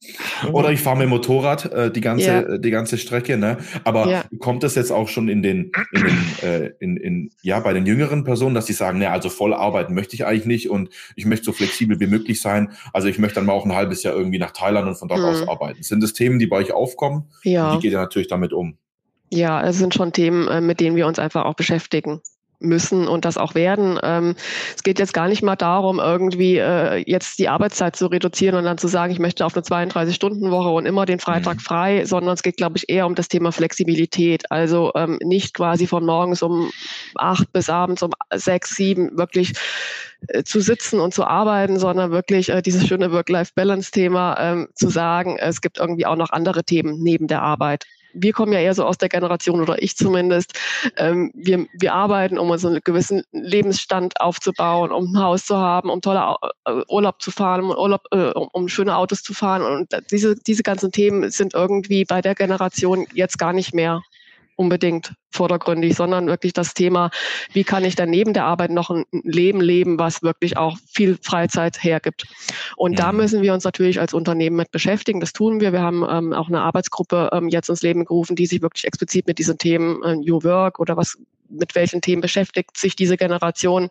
Oder ich fahre mit dem Motorrad äh, die ganze ja. die ganze Strecke. Ne? Aber kommt das jetzt auch schon in den, in den äh, in, in ja bei den jüngeren Personen, dass die sagen, ne, also voll arbeiten möchte ich eigentlich nicht und ich möchte so flexibel wie möglich sein. Also ich möchte dann mal auch ein halbes Jahr irgendwie nach Thailand und von dort mhm. aus arbeiten. Sind das Themen, die bei euch aufkommen? Ja. Wie geht ihr natürlich damit um? Ja, es sind schon Themen, äh, mit denen wir uns einfach auch beschäftigen müssen und das auch werden. Ähm, es geht jetzt gar nicht mal darum, irgendwie äh, jetzt die Arbeitszeit zu reduzieren und dann zu sagen, ich möchte auf eine 32-Stunden-Woche und immer den Freitag mhm. frei, sondern es geht, glaube ich, eher um das Thema Flexibilität. Also ähm, nicht quasi von morgens um acht bis abends um sechs, sieben wirklich äh, zu sitzen und zu arbeiten, sondern wirklich äh, dieses schöne Work-Life-Balance-Thema ähm, zu sagen, es gibt irgendwie auch noch andere Themen neben der Arbeit wir kommen ja eher so aus der Generation oder ich zumindest. Ähm, wir, wir arbeiten, um uns einen gewissen Lebensstand aufzubauen, um ein Haus zu haben, um tolle äh, Urlaub zu fahren, um, Urlaub, äh, um, um schöne Autos zu fahren. Und diese, diese ganzen Themen sind irgendwie bei der Generation jetzt gar nicht mehr unbedingt vordergründig, sondern wirklich das Thema, wie kann ich dann neben der Arbeit noch ein Leben leben, was wirklich auch viel Freizeit hergibt. Und mhm. da müssen wir uns natürlich als Unternehmen mit beschäftigen. Das tun wir. Wir haben ähm, auch eine Arbeitsgruppe ähm, jetzt ins Leben gerufen, die sich wirklich explizit mit diesen Themen äh, New Work oder was mit welchen Themen beschäftigt sich diese Generation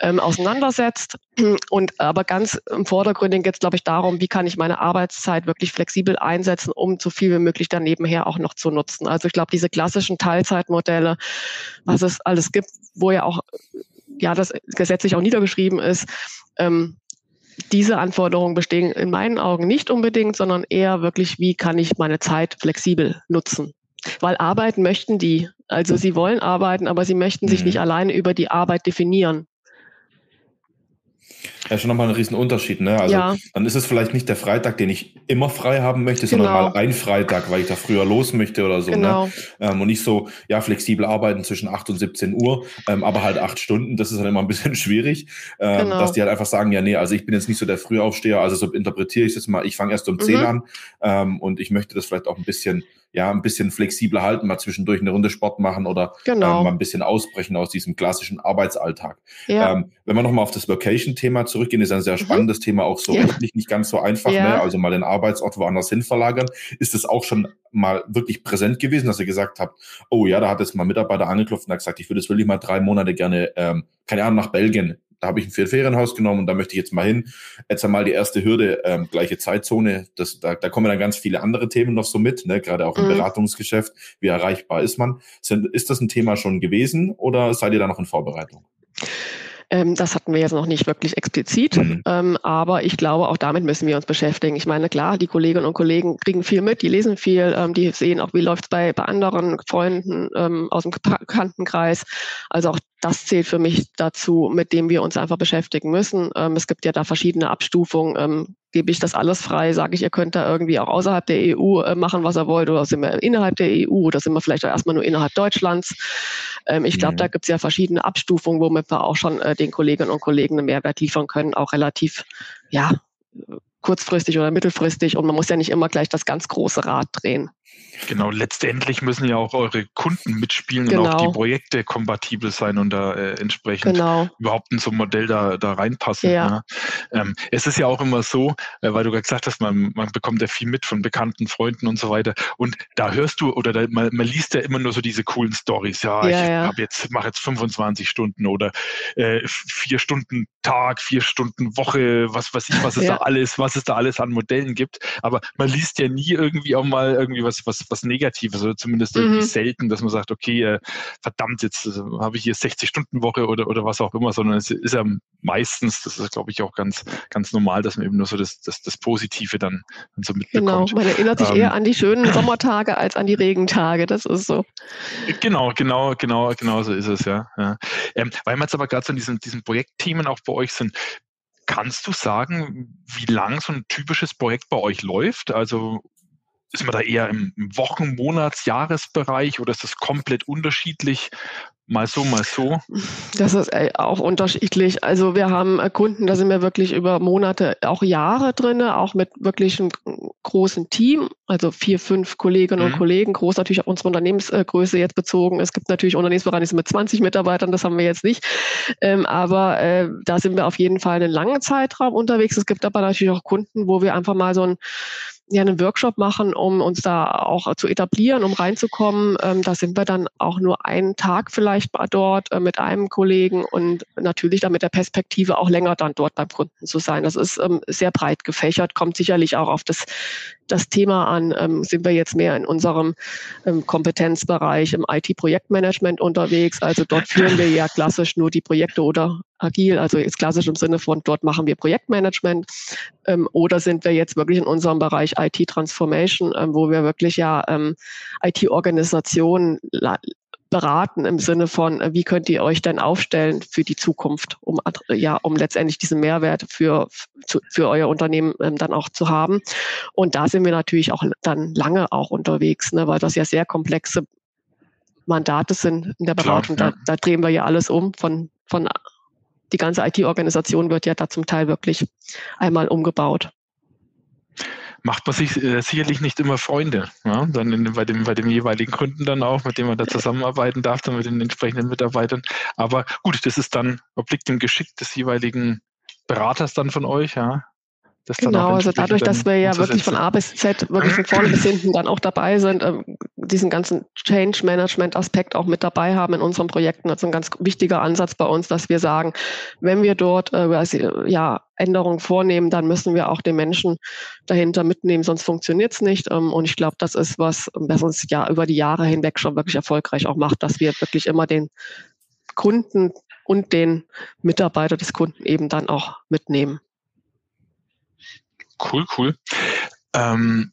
ähm, auseinandersetzt. Und aber ganz im Vordergrund geht es, glaube ich, darum, wie kann ich meine Arbeitszeit wirklich flexibel einsetzen, um so viel wie möglich dann nebenher auch noch zu nutzen. Also ich glaube, diese klassischen Teilzeitmodelle, was es alles gibt, wo ja auch ja das gesetzlich auch niedergeschrieben ist, ähm, diese Anforderungen bestehen in meinen Augen nicht unbedingt, sondern eher wirklich, wie kann ich meine Zeit flexibel nutzen. Weil arbeiten möchten die. Also sie wollen arbeiten, aber sie möchten sich mhm. nicht alleine über die Arbeit definieren. Ja, schon nochmal ein Riesenunterschied, ne? Also ja. dann ist es vielleicht nicht der Freitag, den ich immer frei haben möchte, genau. sondern mal ein Freitag, weil ich da früher los möchte oder so. Ne? Genau. Ne? Ähm, und nicht so, ja, flexibel arbeiten zwischen 8 und 17 Uhr, ähm, aber halt acht Stunden, das ist dann immer ein bisschen schwierig. Ähm, genau. Dass die halt einfach sagen, ja, nee, also ich bin jetzt nicht so der Frühaufsteher, also so interpretiere ich es jetzt mal, ich fange erst um mhm. 10 an ähm, und ich möchte das vielleicht auch ein bisschen ja, ein bisschen flexibler halten, mal zwischendurch eine Runde Sport machen oder genau. ähm, mal ein bisschen ausbrechen aus diesem klassischen Arbeitsalltag. Ja. Ähm, wenn wir nochmal auf das Location-Thema zurückgehen, ist ein sehr mhm. spannendes mhm. Thema, auch so ja. rechtlich nicht ganz so einfach, ja. ne? also mal den Arbeitsort woanders hin verlagern. Ist das auch schon mal wirklich präsent gewesen, dass ihr gesagt habt, oh ja, da hat jetzt mal ein Mitarbeiter angeklopft und hat gesagt, ich würde es wirklich mal drei Monate gerne, ähm, keine Ahnung, nach Belgien da habe ich ein Ferienhaus genommen und da möchte ich jetzt mal hin. Jetzt einmal die erste Hürde, ähm, gleiche Zeitzone. Das, da, da kommen dann ganz viele andere Themen noch so mit, ne? gerade auch im mhm. Beratungsgeschäft. Wie erreichbar ist man? Sind, ist das ein Thema schon gewesen oder seid ihr da noch in Vorbereitung? Ähm, das hatten wir jetzt noch nicht wirklich explizit, mhm. ähm, aber ich glaube, auch damit müssen wir uns beschäftigen. Ich meine, klar, die Kolleginnen und Kollegen kriegen viel mit, die lesen viel, ähm, die sehen auch, wie läuft es bei, bei anderen Freunden ähm, aus dem Bekanntenkreis. Also auch das zählt für mich dazu, mit dem wir uns einfach beschäftigen müssen. Ähm, es gibt ja da verschiedene Abstufungen. Ähm, gebe ich das alles frei, sage ich, ihr könnt da irgendwie auch außerhalb der EU äh, machen, was ihr wollt, oder sind wir innerhalb der EU oder sind wir vielleicht auch erstmal nur innerhalb Deutschlands. Ähm, ich glaube, mhm. da gibt es ja verschiedene Abstufungen, womit wir auch schon äh, den Kolleginnen und Kollegen einen Mehrwert liefern können, auch relativ, ja, kurzfristig oder mittelfristig und man muss ja nicht immer gleich das ganz große Rad drehen. Genau, letztendlich müssen ja auch eure Kunden mitspielen genau. und auch die genau. Projekte kompatibel sein und da äh, entsprechend genau. überhaupt in so ein Modell da, da reinpassen. Ja. Ne? Ähm, es ist ja auch immer so, äh, weil du gerade gesagt hast, man, man bekommt ja viel mit von bekannten Freunden und so weiter. Und da hörst du oder da, man, man liest ja immer nur so diese coolen Stories. Ja, ja ich ja. habe jetzt mache jetzt 25 Stunden oder äh, vier Stunden Tag, vier Stunden Woche, was weiß ich, was es ja. da alles, was es da alles an Modellen gibt. Aber man liest ja nie irgendwie auch mal irgendwie was, was, was Negatives oder zumindest mhm. irgendwie selten, dass man sagt, okay, äh, verdammt, jetzt äh, habe ich hier 60 Stunden Woche oder, oder was auch immer, sondern es ist ja meistens, das ist glaube ich auch ganz, ganz normal, dass man eben nur so das, das, das Positive dann, dann so mitbekommt. Genau, man erinnert sich ähm, eher an die schönen Sommertage als an die Regentage, das ist so. Genau, genau, genau, genau so ist es, ja. ja. Ähm, weil wir jetzt aber gerade so in diesen, diesen Projektthemen auch bei euch sind, Kannst du sagen, wie lang so ein typisches Projekt bei euch läuft? Also ist man da eher im Wochen-, Monats-, Jahresbereich oder ist das komplett unterschiedlich? Mal so, mal so. Das ist äh, auch unterschiedlich. Also wir haben äh, Kunden, da sind wir wirklich über Monate, auch Jahre drin, auch mit wirklich einem großen Team, also vier, fünf Kolleginnen mhm. und Kollegen, groß natürlich auf unsere Unternehmensgröße jetzt bezogen. Es gibt natürlich Unternehmensbereiche mit 20 Mitarbeitern, das haben wir jetzt nicht. Ähm, aber äh, da sind wir auf jeden Fall einen langen Zeitraum unterwegs. Es gibt aber natürlich auch Kunden, wo wir einfach mal so ein ja einen Workshop machen, um uns da auch zu etablieren, um reinzukommen. Ähm, da sind wir dann auch nur einen Tag vielleicht dort äh, mit einem Kollegen und natürlich dann mit der Perspektive auch länger dann dort beim Kunden zu sein. Das ist ähm, sehr breit gefächert, kommt sicherlich auch auf das, das Thema an. Ähm, sind wir jetzt mehr in unserem ähm, Kompetenzbereich im IT-Projektmanagement unterwegs? Also dort führen wir ja klassisch nur die Projekte oder agil, also jetzt klassisch im Sinne von, dort machen wir Projektmanagement ähm, oder sind wir jetzt wirklich in unserem Bereich IT-Transformation, ähm, wo wir wirklich ja ähm, IT-Organisationen beraten im Sinne von, äh, wie könnt ihr euch denn aufstellen für die Zukunft, um ja, um letztendlich diesen Mehrwert für für euer Unternehmen ähm, dann auch zu haben. Und da sind wir natürlich auch dann lange auch unterwegs, ne, weil das ja sehr komplexe Mandate sind in der Beratung. Klar, ja. da, da drehen wir ja alles um von von die ganze IT-Organisation wird ja da zum Teil wirklich einmal umgebaut. Macht man sich äh, sicherlich nicht immer Freunde, ja? dann in, bei, dem, bei dem jeweiligen Kunden dann auch, mit dem man da zusammenarbeiten darf, dann mit den entsprechenden Mitarbeitern. Aber gut, das ist dann, obliegt dem Geschick des jeweiligen Beraters dann von euch, ja, das genau, also dadurch, dass wir ja wirklich von A bis Z, wirklich von vorne bis hinten dann auch dabei sind, äh, diesen ganzen Change Management Aspekt auch mit dabei haben in unseren Projekten, das ist ein ganz wichtiger Ansatz bei uns, dass wir sagen, wenn wir dort äh, ja, Änderungen vornehmen, dann müssen wir auch den Menschen dahinter mitnehmen, sonst funktioniert es nicht. Ähm, und ich glaube, das ist was, was uns ja über die Jahre hinweg schon wirklich erfolgreich auch macht, dass wir wirklich immer den Kunden und den Mitarbeiter des Kunden eben dann auch mitnehmen. Cool, cool. Ähm,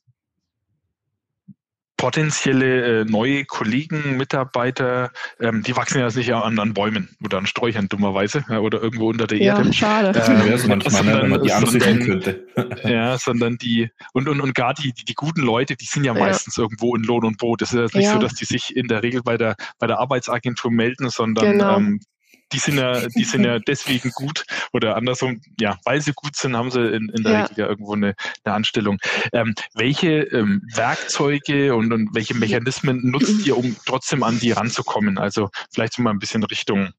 potenzielle äh, neue Kollegen, Mitarbeiter, ähm, die wachsen ja nicht an, an Bäumen oder an Sträuchern dummerweise ja, oder irgendwo unter der ja, Erde. Schade. Ähm, manchmal, sondern, wenn man die sondern, könnte. ja, sondern die und und, und gar die, die, die guten Leute, die sind ja, ja. meistens irgendwo in Lohn und Brot. Es ist ja nicht so, dass die sich in der Regel bei der bei der Arbeitsagentur melden, sondern genau. ähm, die sind ja, die sind ja deswegen gut oder andersrum, ja, weil sie gut sind, haben sie in, in der ja. Regel ja irgendwo eine, eine Anstellung. Ähm, welche ähm, Werkzeuge und, und welche Mechanismen nutzt ihr, um trotzdem an die ranzukommen? Also vielleicht so mal ein bisschen Richtung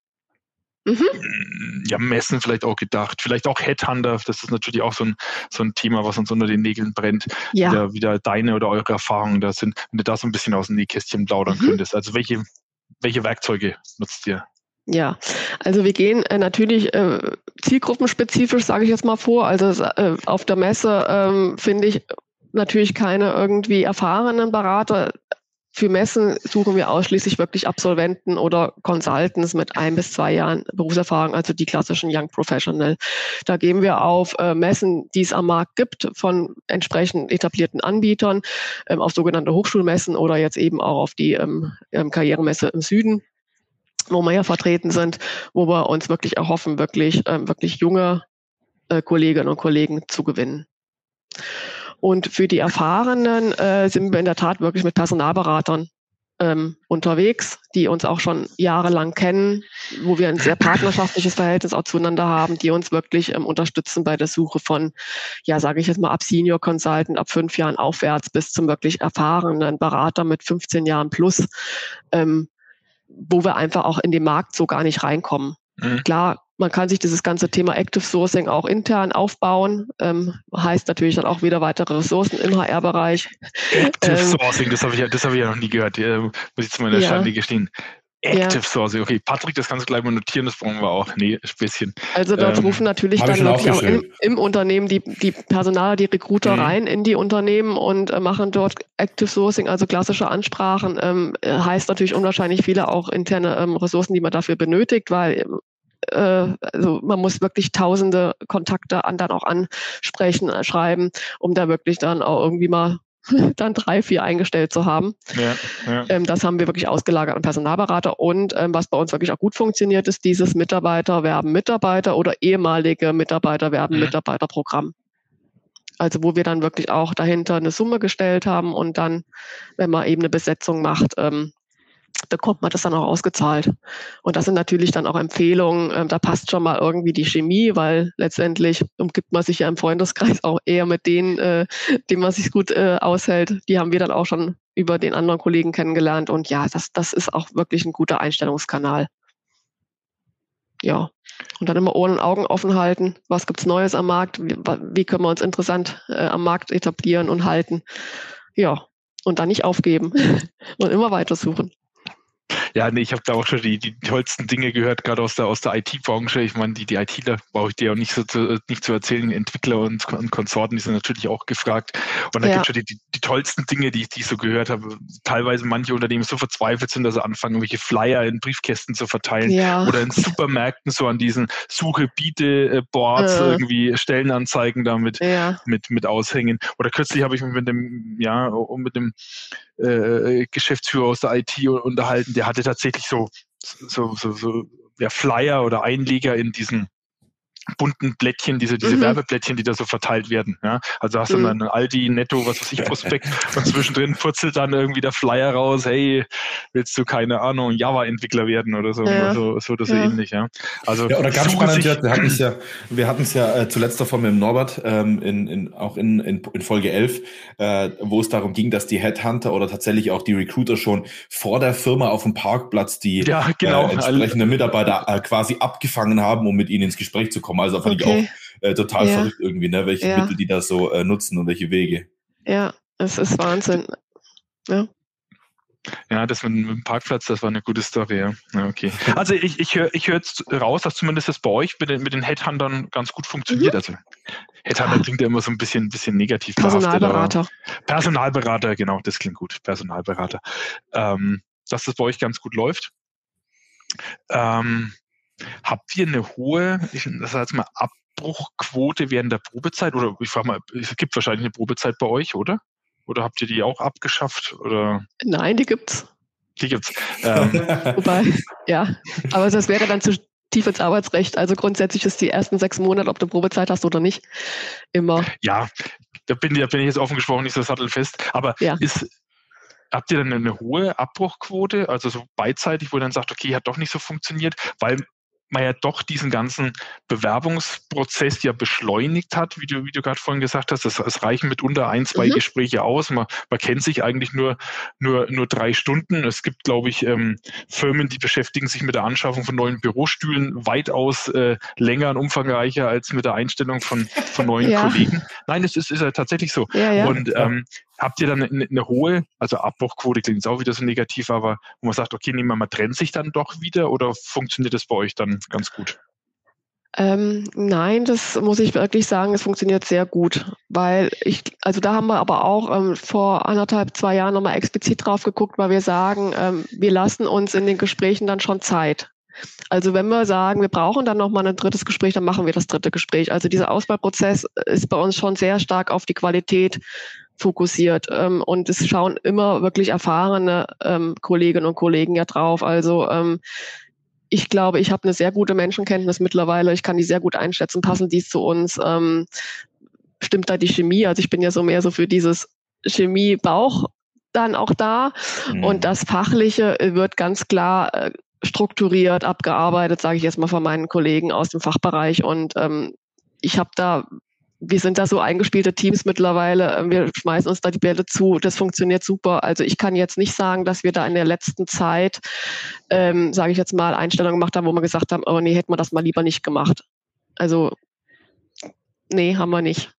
Mhm. Mm, ja, Messen vielleicht auch gedacht, vielleicht auch Headhunter, das ist natürlich auch so ein, so ein Thema, was uns unter den Nägeln brennt. Ja. Wieder, wieder deine oder eure Erfahrungen da sind, wenn du da so ein bisschen aus dem Nähkästchen plaudern mhm. könntest. Also welche, welche Werkzeuge nutzt ihr? Ja, also wir gehen äh, natürlich äh, zielgruppenspezifisch, sage ich jetzt mal vor. Also äh, auf der Messe ähm, finde ich natürlich keine irgendwie erfahrenen Berater für Messen suchen wir ausschließlich wirklich Absolventen oder Consultants mit ein bis zwei Jahren Berufserfahrung, also die klassischen Young Professional. Da gehen wir auf äh, Messen, die es am Markt gibt, von entsprechend etablierten Anbietern, ähm, auf sogenannte Hochschulmessen oder jetzt eben auch auf die ähm, ähm Karrieremesse im Süden wo wir ja vertreten sind, wo wir uns wirklich erhoffen, wirklich, ähm, wirklich junge äh, Kolleginnen und Kollegen zu gewinnen. Und für die Erfahrenen äh, sind wir in der Tat wirklich mit Personalberatern ähm, unterwegs, die uns auch schon jahrelang kennen, wo wir ein sehr partnerschaftliches Verhältnis auch zueinander haben, die uns wirklich ähm, unterstützen bei der Suche von, ja, sage ich jetzt mal, ab Senior Consultant, ab fünf Jahren aufwärts bis zum wirklich erfahrenen Berater mit 15 Jahren plus, ähm, wo wir einfach auch in den Markt so gar nicht reinkommen. Mhm. Klar man kann sich dieses ganze Thema Active Sourcing auch intern aufbauen. Ähm, heißt natürlich dann auch wieder weitere Ressourcen im HR-Bereich. Active ähm, Sourcing, das habe ich, ja, das hab ich ja noch nie gehört. Ja, muss ich zu meiner ja. Schande gestehen. Active ja. Sourcing, okay. Patrick, das kannst du gleich mal notieren, das brauchen wir auch. Nee, Späßchen. Also dort ähm, rufen natürlich dann wirklich auch im, im, Unternehmen die, die Personaler, die Recruiter mhm. rein in die Unternehmen und äh, machen dort Active Sourcing, also klassische Ansprachen. Ähm, heißt natürlich unwahrscheinlich viele auch interne ähm, Ressourcen, die man dafür benötigt, weil äh, also man muss wirklich tausende Kontakte an dann auch ansprechen, äh, schreiben, um da wirklich dann auch irgendwie mal dann drei, vier eingestellt zu haben. Ja, ja. Ähm, das haben wir wirklich ausgelagert an Personalberater. Und ähm, was bei uns wirklich auch gut funktioniert, ist dieses Mitarbeiter werben Mitarbeiter oder ehemalige Mitarbeiter werben mhm. Mitarbeiterprogramm. Also wo wir dann wirklich auch dahinter eine Summe gestellt haben und dann, wenn man eben eine Besetzung macht, ähm, bekommt man das dann auch ausgezahlt. Und das sind natürlich dann auch Empfehlungen, ähm, da passt schon mal irgendwie die Chemie, weil letztendlich umgibt man sich ja im Freundeskreis auch eher mit denen, äh, denen man sich gut äh, aushält. Die haben wir dann auch schon über den anderen Kollegen kennengelernt. Und ja, das, das ist auch wirklich ein guter Einstellungskanal. Ja. Und dann immer Ohren und Augen offen halten. Was gibt's Neues am Markt? Wie, wie können wir uns interessant äh, am Markt etablieren und halten? Ja. Und dann nicht aufgeben und immer weiter suchen. Ja, nee, ich habe da auch schon die, die tollsten Dinge gehört, gerade aus der, aus der IT-Branche. Ich meine, die, die ITler brauche ich dir auch nicht so zu, nicht zu erzählen. Entwickler und, und Konsorten, die sind natürlich auch gefragt. Und da ja. gibt schon die, die, die, tollsten Dinge, die, die ich so gehört habe. Teilweise manche Unternehmen so verzweifelt sind, dass sie anfangen, irgendwelche Flyer in Briefkästen zu verteilen ja. oder in Supermärkten so an diesen Suche-Biete-Boards äh. irgendwie Stellenanzeigen damit ja. mit, mit aushängen. Oder kürzlich habe ich mich mit dem, ja, mit dem äh, Geschäftsführer aus der IT unterhalten, der hatte tatsächlich so, so, so, so ja, Flyer oder Einleger in diesen bunten Blättchen, diese, diese mhm. Werbeblättchen, die da so verteilt werden. Ja? Also hast du mhm. dann ein Aldi, Netto, was weiß ich, Prospekt und zwischendrin purzelt dann irgendwie der Flyer raus, hey, willst du keine Ahnung, Java-Entwickler werden oder so, ja. so, so oder so ja. ähnlich. Ja? Also, ja, oder ganz spannend, wir hatten es ja, wir hatten es ja äh, zuletzt davon mit dem Norbert, ähm, in, in, auch in, in, in Folge 11, äh, wo es darum ging, dass die Headhunter oder tatsächlich auch die Recruiter schon vor der Firma auf dem Parkplatz die ja, genau. äh, entsprechende Mitarbeiter äh, quasi abgefangen haben, um mit ihnen ins Gespräch zu kommen kommen. Also fand okay. ich auch äh, total ja. verrückt irgendwie, ne? welche ja. Mittel die da so äh, nutzen und welche Wege. Ja, es ist Wahnsinn. Ja. Ja, das mit, dem Parkplatz, das war eine gute Story. Ja, ja okay. Also ich, ich höre ich hör jetzt raus, dass zumindest das bei euch mit den, mit den Headhuntern ganz gut funktioniert. Mhm. Also Headhunter klingt ja immer so ein bisschen, bisschen negativ. Personalberater. Personalberater, genau, das klingt gut. Personalberater. Ähm, dass das bei euch ganz gut läuft. Ähm, Habt ihr eine hohe, ich sag jetzt mal, Abbruchquote während der Probezeit? Oder ich frage mal, es gibt wahrscheinlich eine Probezeit bei euch, oder? Oder habt ihr die auch abgeschafft? Oder? Nein, die gibt's. Die gibt's. Ähm. Wobei, ja, aber das wäre dann zu tief ins Arbeitsrecht. Also grundsätzlich ist die ersten sechs Monate, ob du Probezeit hast oder nicht, immer. Ja, da bin, da bin ich jetzt offen gesprochen nicht so sattelfest. Aber ja. ist, habt ihr dann eine hohe Abbruchquote, also so beidseitig, wo ihr dann sagt, okay, hat doch nicht so funktioniert, weil man ja doch diesen ganzen Bewerbungsprozess ja beschleunigt hat, wie du, wie du gerade vorhin gesagt hast. Es, es reichen mitunter ein, zwei mhm. Gespräche aus. Man, man kennt sich eigentlich nur, nur, nur drei Stunden. Es gibt, glaube ich, ähm, Firmen, die beschäftigen sich mit der Anschaffung von neuen Bürostühlen weitaus äh, länger und umfangreicher als mit der Einstellung von, von neuen ja. Kollegen. Nein, es ist, ist ja tatsächlich so. Ja, ja. Und ähm, habt ihr dann eine, eine, hohe, also Abbruchquote klingt jetzt auch wieder so negativ, aber wo man sagt, okay, nehmen wir mal, trennt sich dann doch wieder oder funktioniert das bei euch dann ganz gut? Ähm, nein, das muss ich wirklich sagen, es funktioniert sehr gut, weil ich, also da haben wir aber auch ähm, vor anderthalb, zwei Jahren nochmal explizit drauf geguckt, weil wir sagen, ähm, wir lassen uns in den Gesprächen dann schon Zeit. Also wenn wir sagen, wir brauchen dann nochmal ein drittes Gespräch, dann machen wir das dritte Gespräch. Also dieser Auswahlprozess ist bei uns schon sehr stark auf die Qualität fokussiert. Ähm, und es schauen immer wirklich erfahrene ähm, Kolleginnen und Kollegen ja drauf. Also ähm, ich glaube, ich habe eine sehr gute Menschenkenntnis mittlerweile. Ich kann die sehr gut einschätzen, passen die zu uns. Ähm, stimmt da die Chemie? Also ich bin ja so mehr so für dieses Chemie-Bauch dann auch da. Mhm. Und das Fachliche wird ganz klar äh, strukturiert, abgearbeitet, sage ich jetzt mal von meinen Kollegen aus dem Fachbereich. Und ähm, ich habe da wir sind da so eingespielte Teams mittlerweile. Ähm, wir schmeißen uns da die Bälle zu. Das funktioniert super. Also ich kann jetzt nicht sagen, dass wir da in der letzten Zeit, ähm, sage ich jetzt mal, Einstellungen gemacht haben, wo wir gesagt haben, oh nee, hätten wir das mal lieber nicht gemacht. Also nee, haben wir nicht.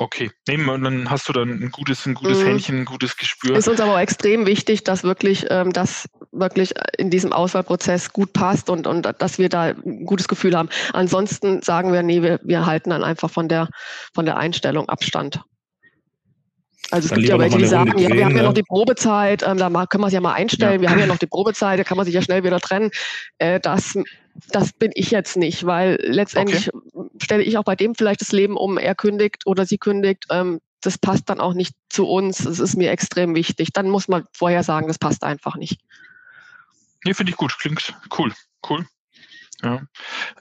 Okay, nehmen und dann hast du dann ein gutes, ein gutes mhm. Händchen, ein gutes Gespür. Ist uns aber auch extrem wichtig, dass wirklich ähm, das wirklich in diesem Auswahlprozess gut passt und, und dass wir da ein gutes Gefühl haben. Ansonsten sagen wir, nee, wir, wir halten dann einfach von der von der Einstellung Abstand. Also es dann gibt ja welche, die sagen, ja, wir haben ja noch die Probezeit, ähm, da können wir es ja mal einstellen, ja. wir haben ja noch die Probezeit, da kann man sich ja schnell wieder trennen. Äh, das, das bin ich jetzt nicht, weil letztendlich okay. Stelle ich auch bei dem vielleicht das Leben um, er kündigt oder sie kündigt. Ähm, das passt dann auch nicht zu uns. Das ist mir extrem wichtig. Dann muss man vorher sagen, das passt einfach nicht. Nee, finde ich gut. Klingt cool. Cool. Ja.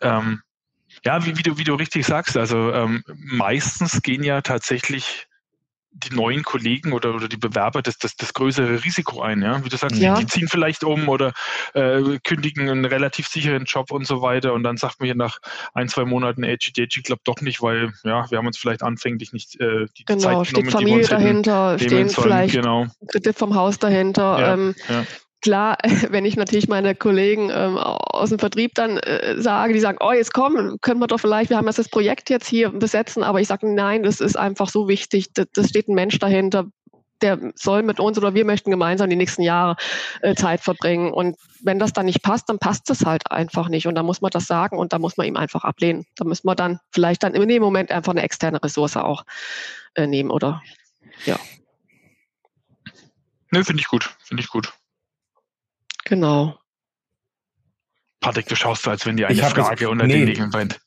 Ähm, ja, wie, wie, du, wie du richtig sagst, also ähm, meistens gehen ja tatsächlich die neuen Kollegen oder, oder die Bewerber das, das, das größere Risiko ein. Ja? Wie du sagst, ja. die, die ziehen vielleicht um oder äh, kündigen einen relativ sicheren Job und so weiter und dann sagt man hier nach ein, zwei Monaten, edgy, edgy klappt doch nicht, weil ja, wir haben uns vielleicht anfänglich nicht äh, die genau, Zeit genommen, steht Familie die dahinter, stehen vielleicht genau. Kredit vom Haus dahinter. Ja, ähm, ja klar, wenn ich natürlich meine Kollegen ähm, aus dem Vertrieb dann äh, sage, die sagen, oh, jetzt komm, können wir doch vielleicht, wir haben das Projekt jetzt hier besetzen, aber ich sage, nein, das ist einfach so wichtig, da, das steht ein Mensch dahinter, der soll mit uns oder wir möchten gemeinsam die nächsten Jahre äh, Zeit verbringen. Und wenn das dann nicht passt, dann passt es halt einfach nicht. Und da muss man das sagen und da muss man ihm einfach ablehnen. Da müssen wir dann vielleicht dann in dem Moment einfach eine externe Ressource auch äh, nehmen oder ja. Nö, finde ich gut, finde ich gut. Genau. Patrick, du schaust so, als wenn dir eine Frage das, unter nee, den Nägeln brennt.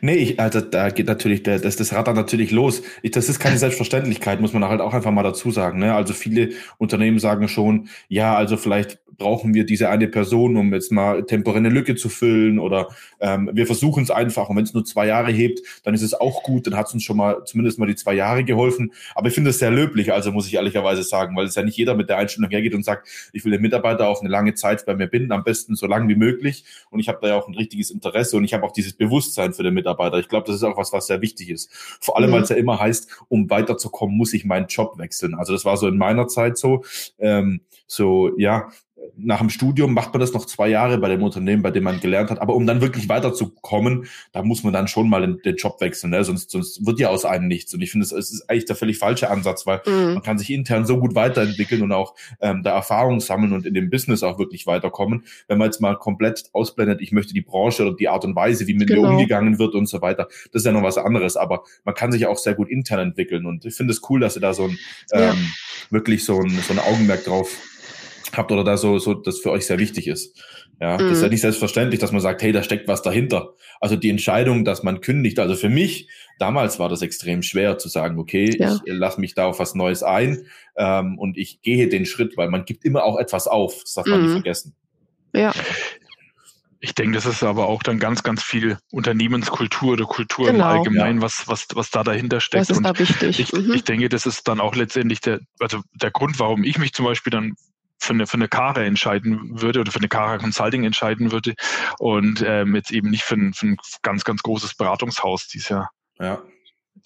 Nee, ich, also da geht natürlich, der, das, das Rad dann natürlich los. Ich, das ist keine Selbstverständlichkeit, muss man halt auch einfach mal dazu sagen. Ne? Also viele Unternehmen sagen schon, ja, also vielleicht brauchen wir diese eine Person, um jetzt mal temporär eine Lücke zu füllen oder ähm, wir versuchen es einfach und wenn es nur zwei Jahre hebt, dann ist es auch gut, dann hat es uns schon mal zumindest mal die zwei Jahre geholfen. Aber ich finde es sehr löblich, also muss ich ehrlicherweise sagen, weil es ja nicht jeder mit der Einstellung hergeht und sagt, ich will den Mitarbeiter auf eine lange Zeit bei mir binden, am besten so lang wie möglich und ich habe da ja auch ein richtiges Interesse und ich habe auch dieses Bewusstsein für den Mitarbeiter. Ich glaube, das ist auch was, was sehr wichtig ist. Vor allem, mhm. weil es ja immer heißt, um weiterzukommen, muss ich meinen Job wechseln. Also das war so in meiner Zeit so. Ähm, so, ja, nach dem Studium macht man das noch zwei Jahre bei dem Unternehmen, bei dem man gelernt hat. Aber um dann wirklich weiterzukommen, da muss man dann schon mal den, den Job wechseln. Ne? Sonst, sonst wird ja aus einem nichts. Und ich finde, es ist eigentlich der völlig falsche Ansatz, weil mhm. man kann sich intern so gut weiterentwickeln und auch ähm, da Erfahrung sammeln und in dem Business auch wirklich weiterkommen. Wenn man jetzt mal komplett ausblendet, ich möchte die Branche oder die Art und Weise, wie mit genau. mir umgegangen wird und so weiter, das ist ja noch was anderes. Aber man kann sich auch sehr gut intern entwickeln. Und ich finde es cool, dass ihr da so ein ja. ähm, wirklich so ein, so ein Augenmerk drauf habt oder da so, so das für euch sehr wichtig ist. Ja, mhm. das ist ja mhm. nicht selbstverständlich, dass man sagt, hey, da steckt was dahinter. Also die Entscheidung, dass man kündigt, also für mich, damals war das extrem schwer zu sagen, okay, ja. ich lasse mich da auf was Neues ein ähm, und ich gehe den Schritt, weil man gibt immer auch etwas auf, das darf man nicht mhm. vergessen. Ja. Ich denke, das ist aber auch dann ganz, ganz viel Unternehmenskultur oder Kultur genau, im Allgemeinen, ja. was, was, was da dahinter steckt. Das ist da wichtig. Ich, mhm. ich denke, das ist dann auch letztendlich der, also der Grund, warum ich mich zum Beispiel dann für eine, für eine Kara entscheiden würde oder für eine Kara Consulting entscheiden würde und ähm, jetzt eben nicht für ein, für ein ganz, ganz großes Beratungshaus, die es ja, ja.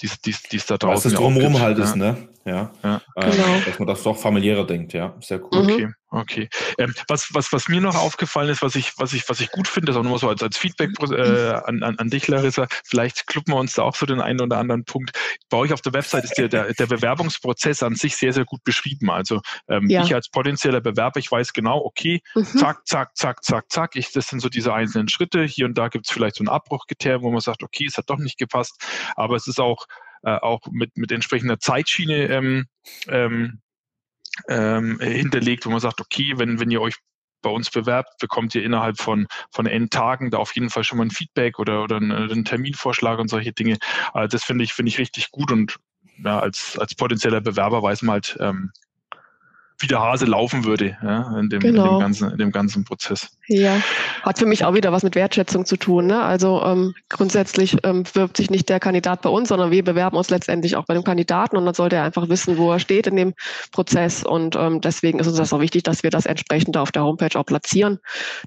Dies, dies, dies da draußen. Was das drumherum halt ist, ne? Ja. ja. Ähm, genau. Dass man das doch familiärer denkt, ja. Sehr cool. Mhm. Okay, Okay. Ähm, was, was, was mir noch aufgefallen ist, was ich, was ich, was ich gut finde, das auch nur so als, als Feedback äh, an, an, an dich, Larissa, vielleicht kluppen wir uns da auch so den einen oder anderen Punkt. Bei euch auf der Website ist der, der, der Bewerbungsprozess an sich sehr, sehr gut beschrieben. Also ähm, ja. ich als potenzieller Bewerber, ich weiß genau, okay, mhm. zack, zack, zack, zack, zack, ich, das sind so diese einzelnen Schritte. Hier und da gibt es vielleicht so ein Abbruchkriterium, wo man sagt, okay, es hat doch nicht gepasst, aber es ist auch, äh, auch mit, mit entsprechender Zeitschiene ähm, ähm, ähm, hinterlegt, wo man sagt, okay, wenn, wenn ihr euch bei uns bewerbt, bekommt ihr innerhalb von, von N Tagen da auf jeden Fall schon mal ein Feedback oder, oder einen, einen Terminvorschlag und solche Dinge. Also das finde ich, finde ich richtig gut und ja, als, als potenzieller Bewerber weiß man halt, ähm, wie der Hase laufen würde ja, in, dem, genau. in, dem genau. ganzen, in dem ganzen Prozess. Ja, hat für mich auch wieder was mit Wertschätzung zu tun. Ne? Also ähm, grundsätzlich ähm, bewirbt sich nicht der Kandidat bei uns, sondern wir bewerben uns letztendlich auch bei dem Kandidaten und dann sollte er einfach wissen, wo er steht in dem Prozess. Und ähm, deswegen ist uns das auch wichtig, dass wir das entsprechend auf der Homepage auch platzieren,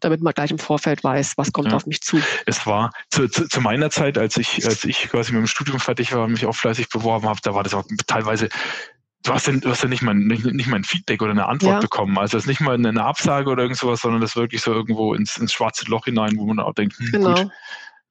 damit man gleich im Vorfeld weiß, was kommt ja. auf mich zu. Es war zu, zu, zu, meiner Zeit, als ich, als ich quasi mit dem Studium fertig war und mich auch fleißig beworben habe, da war das auch teilweise du hast ja, du hast ja nicht, mal, nicht, nicht mal ein Feedback oder eine Antwort ja. bekommen. Also es ist nicht mal eine Absage oder irgend sowas, sondern das ist wirklich so irgendwo ins, ins schwarze Loch hinein, wo man auch denkt, hm, genau. gut,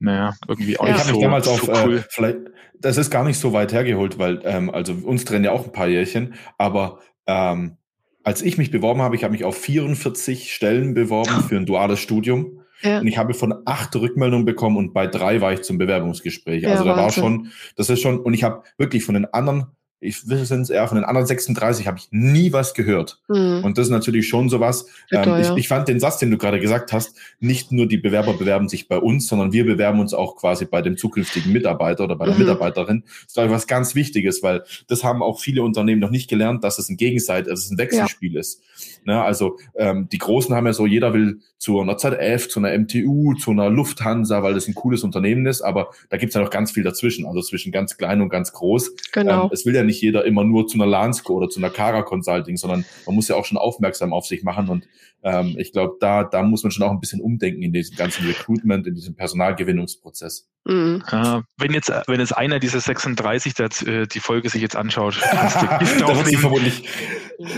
naja, irgendwie auch ja. nicht ich so, damals so auf, äh, cool. Äh, vielleicht, das ist gar nicht so weit hergeholt, weil, ähm, also uns trennen ja auch ein paar Jährchen, aber ähm, als ich mich beworben habe, ich habe mich auf 44 Stellen beworben für ein duales Studium. Ja. Und ich habe von acht Rückmeldungen bekommen und bei drei war ich zum Bewerbungsgespräch. Also ja, da war schon, das ist schon, und ich habe wirklich von den anderen ich sind es eher von den anderen 36 habe ich nie was gehört. Mhm. Und das ist natürlich schon sowas. Ähm, ich, ich, fand den Satz, den du gerade gesagt hast, nicht nur die Bewerber bewerben sich bei uns, sondern wir bewerben uns auch quasi bei dem zukünftigen Mitarbeiter oder bei der mhm. Mitarbeiterin. Das ist, glaube ich, was ganz Wichtiges, weil das haben auch viele Unternehmen noch nicht gelernt, dass es ein Gegenseit, dass es ein Wechselspiel ja. ist. Ne? Also ähm, die Großen haben ja so, jeder will zu einer ZF, zu einer MTU, zu einer Lufthansa, weil das ein cooles Unternehmen ist, aber da gibt es ja noch ganz viel dazwischen, also zwischen ganz klein und ganz groß. Genau. Ähm, es will ja nicht jeder immer nur zu einer Lansco oder zu einer Cara Consulting, sondern man muss ja auch schon aufmerksam auf sich machen und ähm, ich glaube, da, da muss man schon auch ein bisschen umdenken in diesem ganzen Recruitment, in diesem Personalgewinnungsprozess. Mhm. Äh, wenn jetzt, wenn jetzt einer dieser 36 der, äh, die Folge sich jetzt anschaut, da wird vermutlich,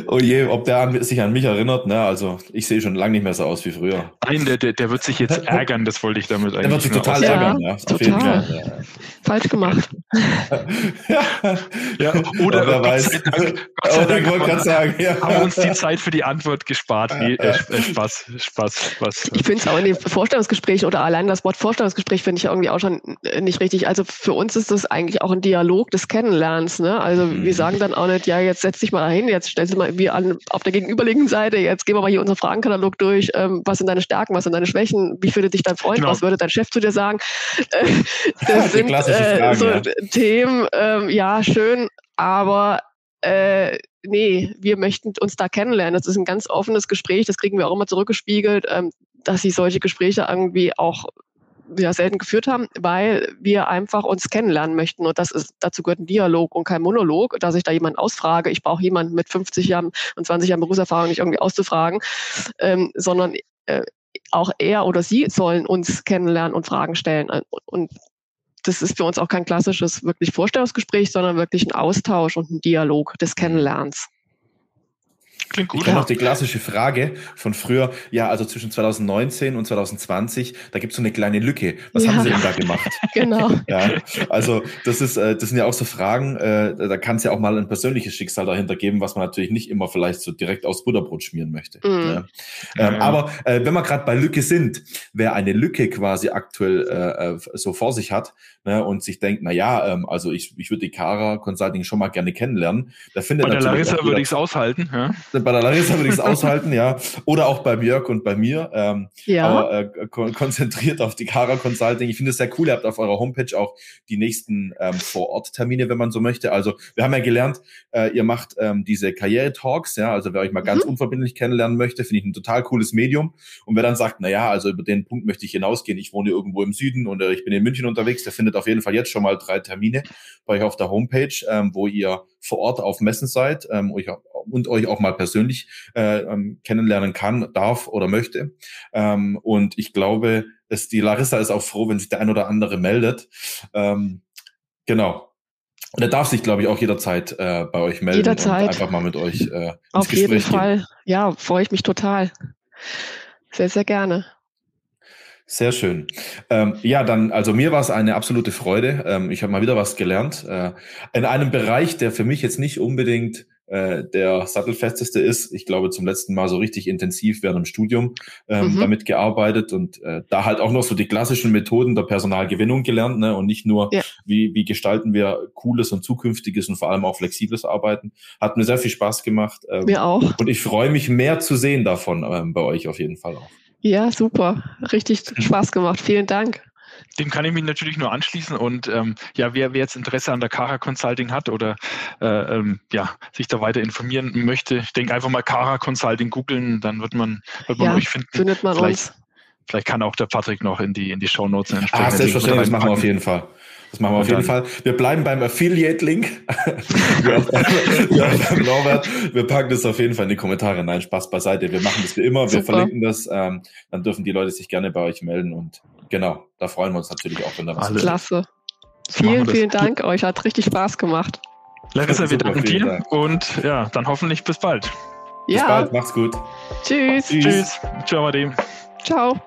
oh je, ob der an, sich an mich erinnert, ne? Also ich sehe schon lange nicht mehr so aus wie früher. Nein, der, der, der wird sich jetzt ärgern, das wollte ich damit eigentlich. Der wird sich total ärgern, ja. Total. Ja. Falsch gemacht. ja. ja. Oder wer weiß. Dank, Gott sei Dank, Gott sei Dank sagen, ja. haben wir uns die Zeit für die Antwort gespart. Nee, äh, äh, Spaß, Spaß, Spaß. Ich finde es auch in den Vorstellungsgesprächen oder allein das Wort Vorstellungsgespräch finde ich irgendwie auch schon nicht richtig. Also für uns ist das eigentlich auch ein Dialog des Kennenlernens. Ne? Also mhm. wir sagen dann auch nicht, ja, jetzt setz dich mal dahin, jetzt stellst du mal wir an auf der gegenüberliegenden Seite, jetzt gehen wir mal hier unseren Fragenkatalog durch. Ähm, was sind deine Stärken, was sind deine Schwächen, wie findet dich dein Freund, genau. was würde dein Chef zu dir sagen? das sind äh, Fragen, so ja. Themen, ähm, ja, schön, aber äh, nee, wir möchten uns da kennenlernen. Das ist ein ganz offenes Gespräch, das kriegen wir auch immer zurückgespiegelt, ähm, dass sie solche Gespräche irgendwie auch ja, selten geführt haben, weil wir einfach uns kennenlernen möchten. Und das ist, dazu gehört ein Dialog und kein Monolog, dass ich da jemanden ausfrage. Ich brauche jemanden mit 50 Jahren und 20 Jahren Berufserfahrung nicht irgendwie auszufragen, ähm, sondern äh, auch er oder sie sollen uns kennenlernen und Fragen stellen. Und das ist für uns auch kein klassisches wirklich Vorstellungsgespräch, sondern wirklich ein Austausch und ein Dialog des Kennenlernens. Klingt gut. Ich kenne noch die klassische Frage von früher, ja, also zwischen 2019 und 2020, da gibt es so eine kleine Lücke. Was ja. haben Sie denn da gemacht? genau. Ja, also das ist, äh, das sind ja auch so Fragen, äh, da kann es ja auch mal ein persönliches Schicksal dahinter geben, was man natürlich nicht immer vielleicht so direkt aus Butterbrot schmieren möchte. Mhm. Ja. Ähm, ja. Aber äh, wenn wir gerade bei Lücke sind, wer eine Lücke quasi aktuell so vor sich hat ne, und sich denkt, na ja, ähm, also ich, ich würde die Kara Consulting schon mal gerne kennenlernen, da findet Bei der Larissa würde ich es aushalten, ja bei der Larissa würde ich es aushalten, ja. Oder auch bei Jörg und bei mir. Ähm, ja. Aber äh, kon konzentriert auf die Kara Consulting. Ich finde es sehr cool. Ihr habt auf eurer Homepage auch die nächsten ähm, Vor-Ort-Termine, wenn man so möchte. Also wir haben ja gelernt, äh, ihr macht ähm, diese Karriere-Talks, ja. Also wer euch mal ganz mhm. unverbindlich kennenlernen möchte, finde ich ein total cooles Medium. Und wer dann sagt, na ja, also über den Punkt möchte ich hinausgehen. Ich wohne irgendwo im Süden und äh, ich bin in München unterwegs. Der findet auf jeden Fall jetzt schon mal drei Termine bei euch auf der Homepage, ähm, wo ihr vor Ort auf Messen seid ähm, euch, und euch auch mal persönlich äh, ähm, kennenlernen kann, darf oder möchte. Ähm, und ich glaube, es, die Larissa ist auch froh, wenn sich der ein oder andere meldet. Ähm, genau. Und er darf sich, glaube ich, auch jederzeit äh, bei euch melden Jederzeit. und einfach mal mit euch äh, ins Auf Gespräch jeden gehen. Fall. Ja, freue ich mich total. Sehr, sehr gerne. Sehr schön. Ähm, ja, dann, also mir war es eine absolute Freude. Ähm, ich habe mal wieder was gelernt. Äh, in einem Bereich, der für mich jetzt nicht unbedingt äh, der sattelfesteste ist. Ich glaube, zum letzten Mal so richtig intensiv während dem Studium ähm, Mhm. damit gearbeitet und äh, da halt auch noch so die klassischen Methoden der Personalgewinnung gelernt ne? und nicht nur, Ja. wie, wie gestalten wir cooles und zukünftiges und vor allem auch flexibles Arbeiten. Hat mir sehr viel Spaß gemacht. Ähm, Mir auch. und ich freue mich mehr zu sehen davon ähm, bei euch auf jeden Fall auch. Ja, super. Richtig Spaß gemacht. Vielen Dank. Dem kann ich mich natürlich nur anschließen und ähm, ja, wer, wer jetzt Interesse an der Cara Consulting hat oder äh, ähm, ja, sich da weiter informieren möchte, ich denke einfach mal Cara Consulting googeln, dann wird man, wird man Ja, euch finden. Findet man Vielleicht, uns. Vielleicht kann auch der Patrick noch in die, in die Show Notes Ah, selbstverständlich, das machen wir auf jeden Fall. Das machen wir auf jeden Fall. Wir bleiben beim Affiliate-Link. Norbert. Wir packen das auf jeden Fall in die Kommentare. Nein, Spaß beiseite. Wir machen das wie immer. Wir Super. verlinken das. Ähm, dann dürfen die Leute sich gerne bei euch melden. Und genau, da freuen wir uns natürlich auch, wenn da was Alles. Klasse. Vielen, vielen Dank euch. Hat richtig Spaß gemacht. Larissa, wir danken dir Dank. und ja, dann hoffentlich bis bald. Bis Ja, bald. Macht's gut. tschüss. Tschüss. Tschüss. Ciao. Ciao.